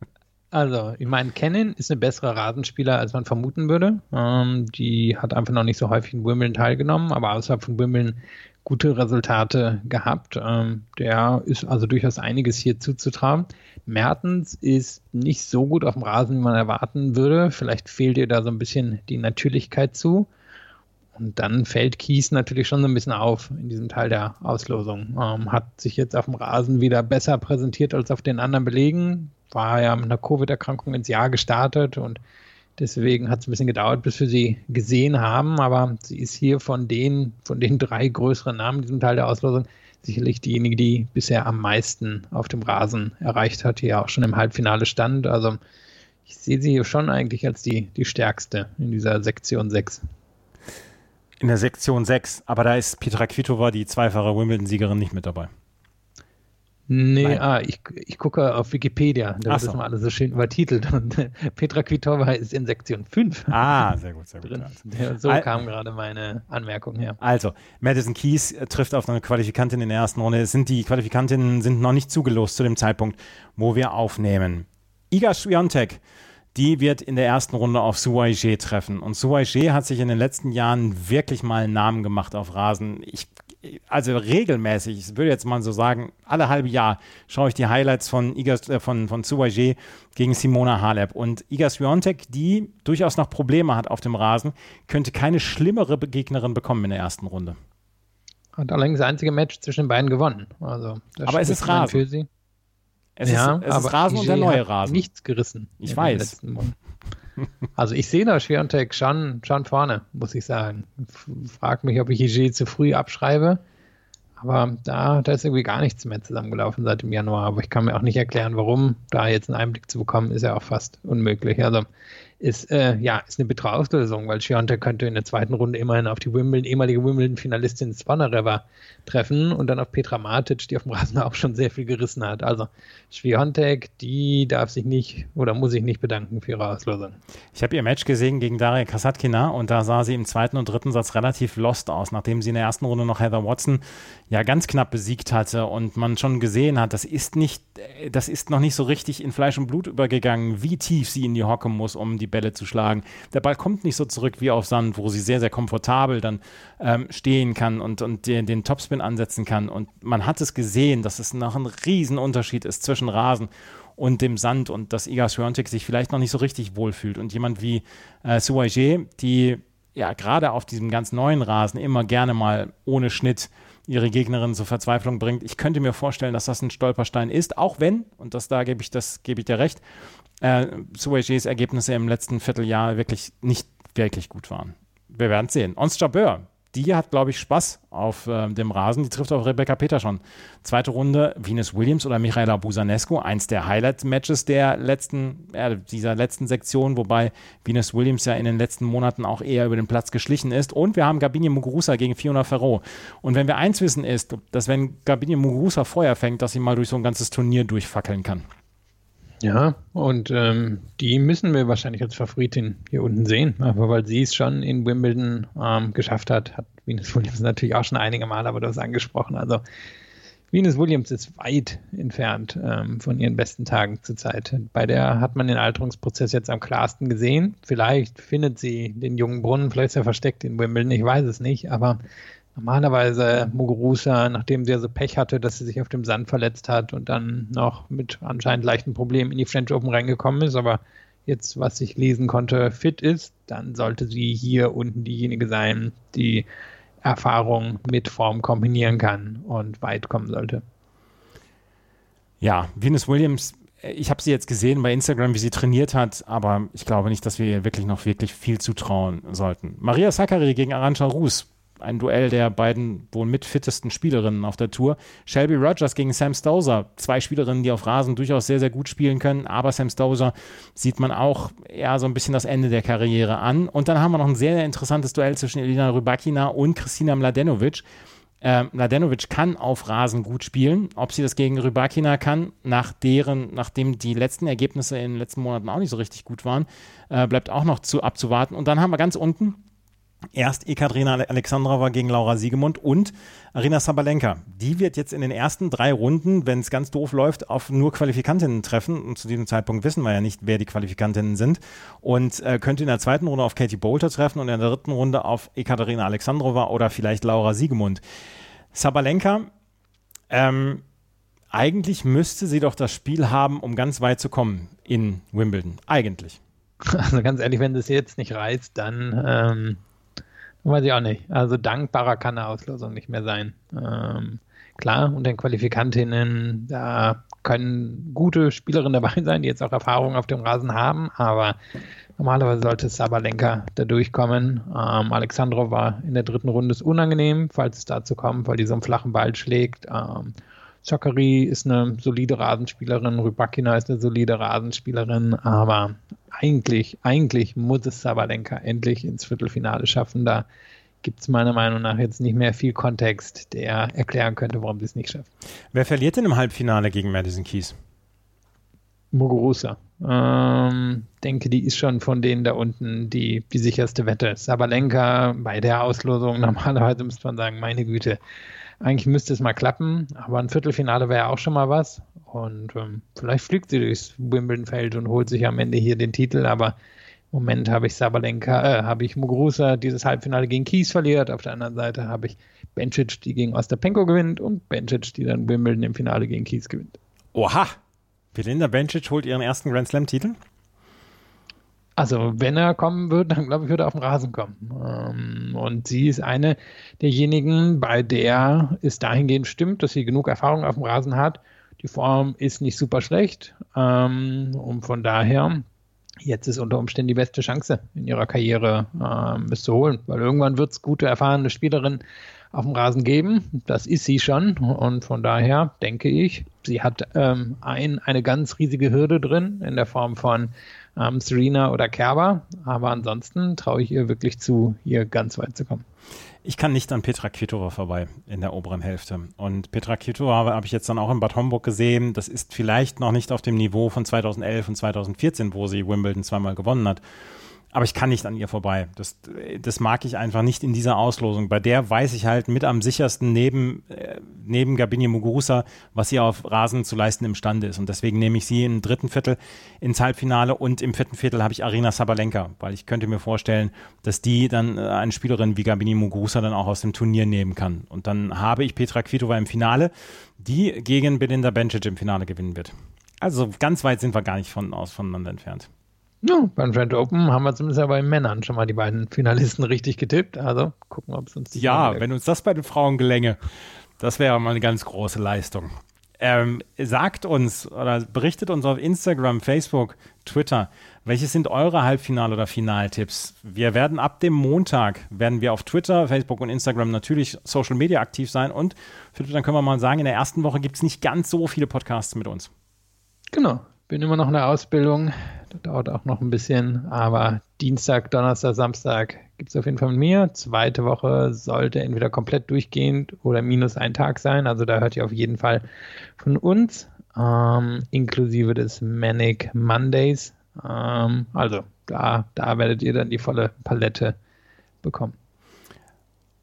B: Also, ich meine, Kennen ist eine bessere Rasenspieler, als man vermuten würde. Ähm, die hat einfach noch nicht so häufig in Wimbledon teilgenommen, aber außerhalb von Wimbledon gute Resultate gehabt. Ähm, der ist also durchaus einiges hier zuzutrauen. Mertens ist nicht so gut auf dem Rasen, wie man erwarten würde. Vielleicht fehlt ihr da so ein bisschen die Natürlichkeit zu. Und dann fällt Kies natürlich schon so ein bisschen auf in diesem Teil der Auslosung. Ähm, hat sich jetzt auf dem Rasen wieder besser präsentiert als auf den anderen Belegen war ja mit einer Covid-Erkrankung ins Jahr gestartet und deswegen hat es ein bisschen gedauert, bis wir sie gesehen haben, aber sie ist hier von den, von den drei größeren Namen in diesem Teil der Auslosung sicherlich diejenige, die bisher am meisten auf dem Rasen erreicht hat, die ja auch schon im Halbfinale stand. Also ich sehe sie hier schon eigentlich als die, die stärkste in dieser Sektion 6.
A: In der Sektion 6, aber da ist Petra Kvitova, die zweifache Wimbledon-Siegerin, nicht mit dabei.
B: Nee, ah, ich, ich gucke auf Wikipedia, da ist mal alles so schön übertitelt und (laughs) Petra Kvitova ist in Sektion 5.
A: Ah, sehr gut, sehr gut. Drin.
B: So Al kam gerade meine Anmerkung her.
A: Also, Madison Keys äh, trifft auf eine Qualifikantin in der ersten Runde. sind die Qualifikantinnen sind noch nicht zugelost zu dem Zeitpunkt, wo wir aufnehmen. Iga Swiatek, die wird in der ersten Runde auf Suwaije treffen. Und Suwaije hat sich in den letzten Jahren wirklich mal einen Namen gemacht auf Rasen. Ich also regelmäßig, ich würde jetzt mal so sagen, alle halbe Jahr schaue ich die Highlights von Igas, äh, von, von Suwaje gegen Simona Halep. Und Iga Swiatek, die durchaus noch Probleme hat auf dem Rasen, könnte keine schlimmere Gegnerin bekommen in der ersten Runde.
B: Hat allerdings das einzige Match zwischen den beiden gewonnen. Also,
A: aber es ist Rasen. Es, ja, ist, es ist Rasen und der neue Rasen.
B: Nichts gerissen.
A: Ich weiß. (laughs)
B: Also ich sehe da Schwerontek schon, schon vorne, muss ich sagen. Frag mich, ob ich Ige zu früh abschreibe. Aber da, da ist irgendwie gar nichts mehr zusammengelaufen seit dem Januar. Aber ich kann mir auch nicht erklären, warum. Da jetzt einen Einblick zu bekommen, ist ja auch fast unmöglich. Also ist, äh, ja, ist eine bittere Auslösung, weil Schiontek könnte in der zweiten Runde immerhin auf die Wimbledon, ehemalige Wimbledon-Finalistin Swanareva treffen und dann auf Petra Matic, die auf dem Rasen auch schon sehr viel gerissen hat. Also Schwiontek, die darf sich nicht oder muss sich nicht bedanken für ihre Auslösung.
A: Ich habe ihr Match gesehen gegen Daria Kasatkina und da sah sie im zweiten und dritten Satz relativ lost aus, nachdem sie in der ersten Runde noch Heather Watson ja ganz knapp besiegt hatte und man schon gesehen hat, das ist nicht, das ist noch nicht so richtig in Fleisch und Blut übergegangen, wie tief sie in die Hocke muss, um die Bälle zu schlagen. Der Ball kommt nicht so zurück wie auf Sand, wo sie sehr, sehr komfortabel dann ähm, stehen kann und, und den, den Topspin ansetzen kann. Und man hat es gesehen, dass es noch ein Riesenunterschied ist zwischen Rasen und dem Sand und dass Iga Swiatek sich vielleicht noch nicht so richtig wohlfühlt. Und jemand wie äh, Suaje, die ja gerade auf diesem ganz neuen Rasen immer gerne mal ohne Schnitt ihre Gegnerin zur Verzweiflung bringt. Ich könnte mir vorstellen, dass das ein Stolperstein ist, auch wenn, und das da gebe ich, das gebe ich dir recht, äh, Suwages Ergebnisse im letzten Vierteljahr wirklich nicht wirklich gut waren. Wir werden es sehen. Ons Jabeur, die hat, glaube ich, Spaß auf äh, dem Rasen. Die trifft auf Rebecca Peterson. Zweite Runde, Venus Williams oder Michaela Busanescu. Eins der Highlight-Matches der letzten, äh, dieser letzten Sektion, wobei Venus Williams ja in den letzten Monaten auch eher über den Platz geschlichen ist. Und wir haben Gabini Muguruza gegen Fiona Ferro. Und wenn wir eins wissen, ist, dass wenn Gabini Muguruza Feuer fängt, dass sie mal durch so ein ganzes Turnier durchfackeln kann.
B: Ja, und ähm, die müssen wir wahrscheinlich als Favoritin hier unten sehen, aber weil sie es schon in Wimbledon ähm, geschafft hat, hat Venus Williams natürlich auch schon einige Mal, aber du hast angesprochen. Also Venus Williams ist weit entfernt ähm, von ihren besten Tagen zurzeit. Bei der hat man den Alterungsprozess jetzt am klarsten gesehen. Vielleicht findet sie den jungen Brunnen, vielleicht ist er versteckt in Wimbledon, ich weiß es nicht, aber normalerweise Muguruza, nachdem sie ja so Pech hatte, dass sie sich auf dem Sand verletzt hat und dann noch mit anscheinend leichten Problemen in die French Open reingekommen ist, aber jetzt, was ich lesen konnte, fit ist, dann sollte sie hier unten diejenige sein, die Erfahrung mit Form kombinieren kann und weit kommen sollte.
A: Ja, Venus Williams, ich habe sie jetzt gesehen bei Instagram, wie sie trainiert hat, aber ich glaube nicht, dass wir ihr wirklich noch wirklich viel zutrauen sollten. Maria Sakkari gegen Arantxa Rus ein Duell der beiden wohl mitfittesten Spielerinnen auf der Tour. Shelby Rogers gegen Sam Stosur, zwei Spielerinnen, die auf Rasen durchaus sehr, sehr gut spielen können, aber Sam Stosur sieht man auch eher so ein bisschen das Ende der Karriere an. Und dann haben wir noch ein sehr, sehr interessantes Duell zwischen Elina Rybakina und Kristina Mladenovic. Äh, Mladenovic kann auf Rasen gut spielen. Ob sie das gegen Rybakina kann, nach deren, nachdem die letzten Ergebnisse in den letzten Monaten auch nicht so richtig gut waren, äh, bleibt auch noch zu abzuwarten. Und dann haben wir ganz unten Erst Ekaterina Alexandrova gegen Laura Siegemund und Arina Sabalenka. Die wird jetzt in den ersten drei Runden, wenn es ganz doof läuft, auf nur Qualifikantinnen treffen. Und zu diesem Zeitpunkt wissen wir ja nicht, wer die Qualifikantinnen sind. Und äh, könnte in der zweiten Runde auf Katie Bolter treffen und in der dritten Runde auf Ekaterina Alexandrova oder vielleicht Laura Siegemund. Sabalenka, ähm, eigentlich müsste sie doch das Spiel haben, um ganz weit zu kommen in Wimbledon. Eigentlich. (laughs)
B: Also ganz ehrlich, wenn das jetzt nicht reizt, dann ähm, Weiß ich auch nicht. Also dankbarer kann eine Auslosung nicht mehr sein. Ähm, klar, und den Qualifikantinnen, da können gute Spielerinnen dabei sein, die jetzt auch Erfahrung auf dem Rasen haben, aber normalerweise sollte Sabalenka da durchkommen. Ähm, Alexandrov war in der dritten Runde ist unangenehm, falls es dazu kommt, weil die so einen flachen Ball schlägt. Ähm, Zachary ist eine solide Rasenspielerin, Rybakina ist eine solide Rasenspielerin, aber eigentlich, eigentlich muss es Sabalenka endlich ins Viertelfinale schaffen. Da gibt es meiner Meinung nach jetzt nicht mehr viel Kontext, der erklären könnte, warum sie es nicht schafft.
A: Wer verliert denn im Halbfinale gegen Madison Keys?
B: Muguruza. Ähm, denke, die ist schon von denen da unten die, die sicherste Wette. Sabalenka bei der Auslosung, (laughs) normalerweise müsste man sagen, meine Güte, eigentlich müsste es mal klappen, aber ein Viertelfinale wäre ja auch schon mal was. Und ähm, vielleicht fliegt sie durchs Wimbledon-Feld und holt sich am Ende hier den Titel, aber im Moment habe ich Sabalenka, äh, habe ich Muguruza dieses Halbfinale gegen Kies verliert. Auf der anderen Seite habe ich Bencic, die gegen Ostapenko gewinnt und Bencic, die dann Wimbledon im Finale gegen Kies gewinnt.
A: Oha! Belinda Bencic holt ihren ersten Grand Slam-Titel?
B: Also, wenn er kommen wird, dann glaube ich, würde er auf den Rasen kommen. Ähm, und sie ist eine derjenigen, bei der es dahingehend stimmt, dass sie genug Erfahrung auf dem Rasen hat. Die Form ist nicht super schlecht. Ähm, und von daher, jetzt ist unter Umständen die beste Chance in ihrer Karriere, ähm, es zu holen. Weil irgendwann wird es gute, erfahrene Spielerinnen auf dem Rasen geben. Das ist sie schon. Und von daher denke ich, sie hat ein, eine ganz riesige Hürde drin in der Form von ähm, Serena oder Kerber. Aber ansonsten traue ich ihr wirklich zu, hier ganz weit zu kommen.
A: Ich kann nicht an Petra Kvitova vorbei in der oberen Hälfte. Und Petra Kvitova habe, ich jetzt dann auch in Bad Homburg gesehen. Das ist vielleicht noch nicht auf dem Niveau von 2011 und 2014, wo sie Wimbledon zweimal gewonnen hat. Aber ich kann nicht an ihr vorbei. Das, das mag ich einfach nicht in dieser Auslosung. Bei der weiß ich halt mit am sichersten neben, äh, neben Gabini Muguruza, was sie auf Rasen zu leisten imstande ist. Und deswegen nehme ich sie im dritten Viertel ins Halbfinale und im vierten Viertel habe ich Arina Sabalenka, weil ich könnte mir vorstellen, dass die dann äh, eine Spielerin wie Gabini Muguruza dann auch aus dem Turnier nehmen kann. Und dann habe ich Petra Kvitova im Finale, die gegen Belinda Bencic im Finale gewinnen wird. Also ganz weit sind wir gar nicht von, aus voneinander entfernt.
B: Ja, beim French Open haben wir zumindest ja bei den Männern schon mal die beiden Finalisten richtig getippt. Also gucken, ob es uns.
A: Ja, wenn uns das bei den Frauen gelänge, das wäre mal eine ganz große Leistung. Ähm, sagt uns oder berichtet uns auf Instagram, Facebook, Twitter, welche sind eure Halbfinal- oder Finaltipps? Wir werden ab dem Montag, werden wir auf Twitter, Facebook und Instagram natürlich Social Media aktiv sein und Philipp, dann können wir mal sagen, in der ersten Woche gibt es nicht ganz so viele Podcasts mit uns.
B: Genau, bin immer noch in der Ausbildung. Das dauert auch noch ein bisschen, aber Dienstag, Donnerstag, Samstag gibt es auf jeden Fall mit mir. Zweite Woche sollte entweder komplett durchgehend oder minus ein Tag sein. Also da hört ihr auf jeden Fall von uns, ähm, inklusive des Manic Mondays. Ähm, also da, da werdet ihr dann die volle Palette bekommen.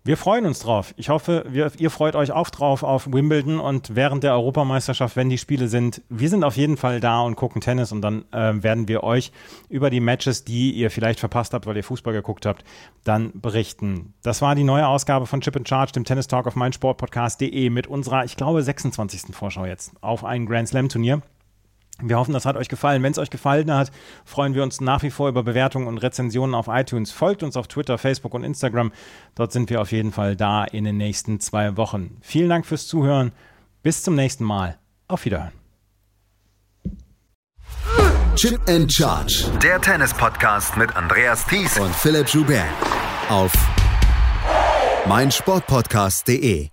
A: Wir freuen uns drauf. Ich hoffe, wir, ihr freut euch auch drauf auf Wimbledon und während der Europameisterschaft, wenn die Spiele sind. Wir sind auf jeden Fall da und gucken Tennis und dann äh, werden wir euch über die Matches, die ihr vielleicht verpasst habt, weil ihr Fußball geguckt habt, dann berichten. Das war die neue Ausgabe von Chip in Charge, dem Tennis Talk auf meinsportpodcast.de mit unserer, ich glaube, 26. Vorschau jetzt auf ein Grand Slam Turnier. Wir hoffen, das hat euch gefallen. Wenn es euch gefallen hat, freuen wir uns nach wie vor über Bewertungen und Rezensionen auf iTunes. Folgt uns auf Twitter, Facebook und Instagram. Dort sind wir auf jeden Fall da in den nächsten zwei Wochen. Vielen Dank fürs Zuhören. Bis zum nächsten Mal. Auf Wiederhören.
E: Chip and Charge.
F: Der Tennis-Podcast mit Andreas Thies
E: und Philipp Joubert. Auf meinsportpodcast.de.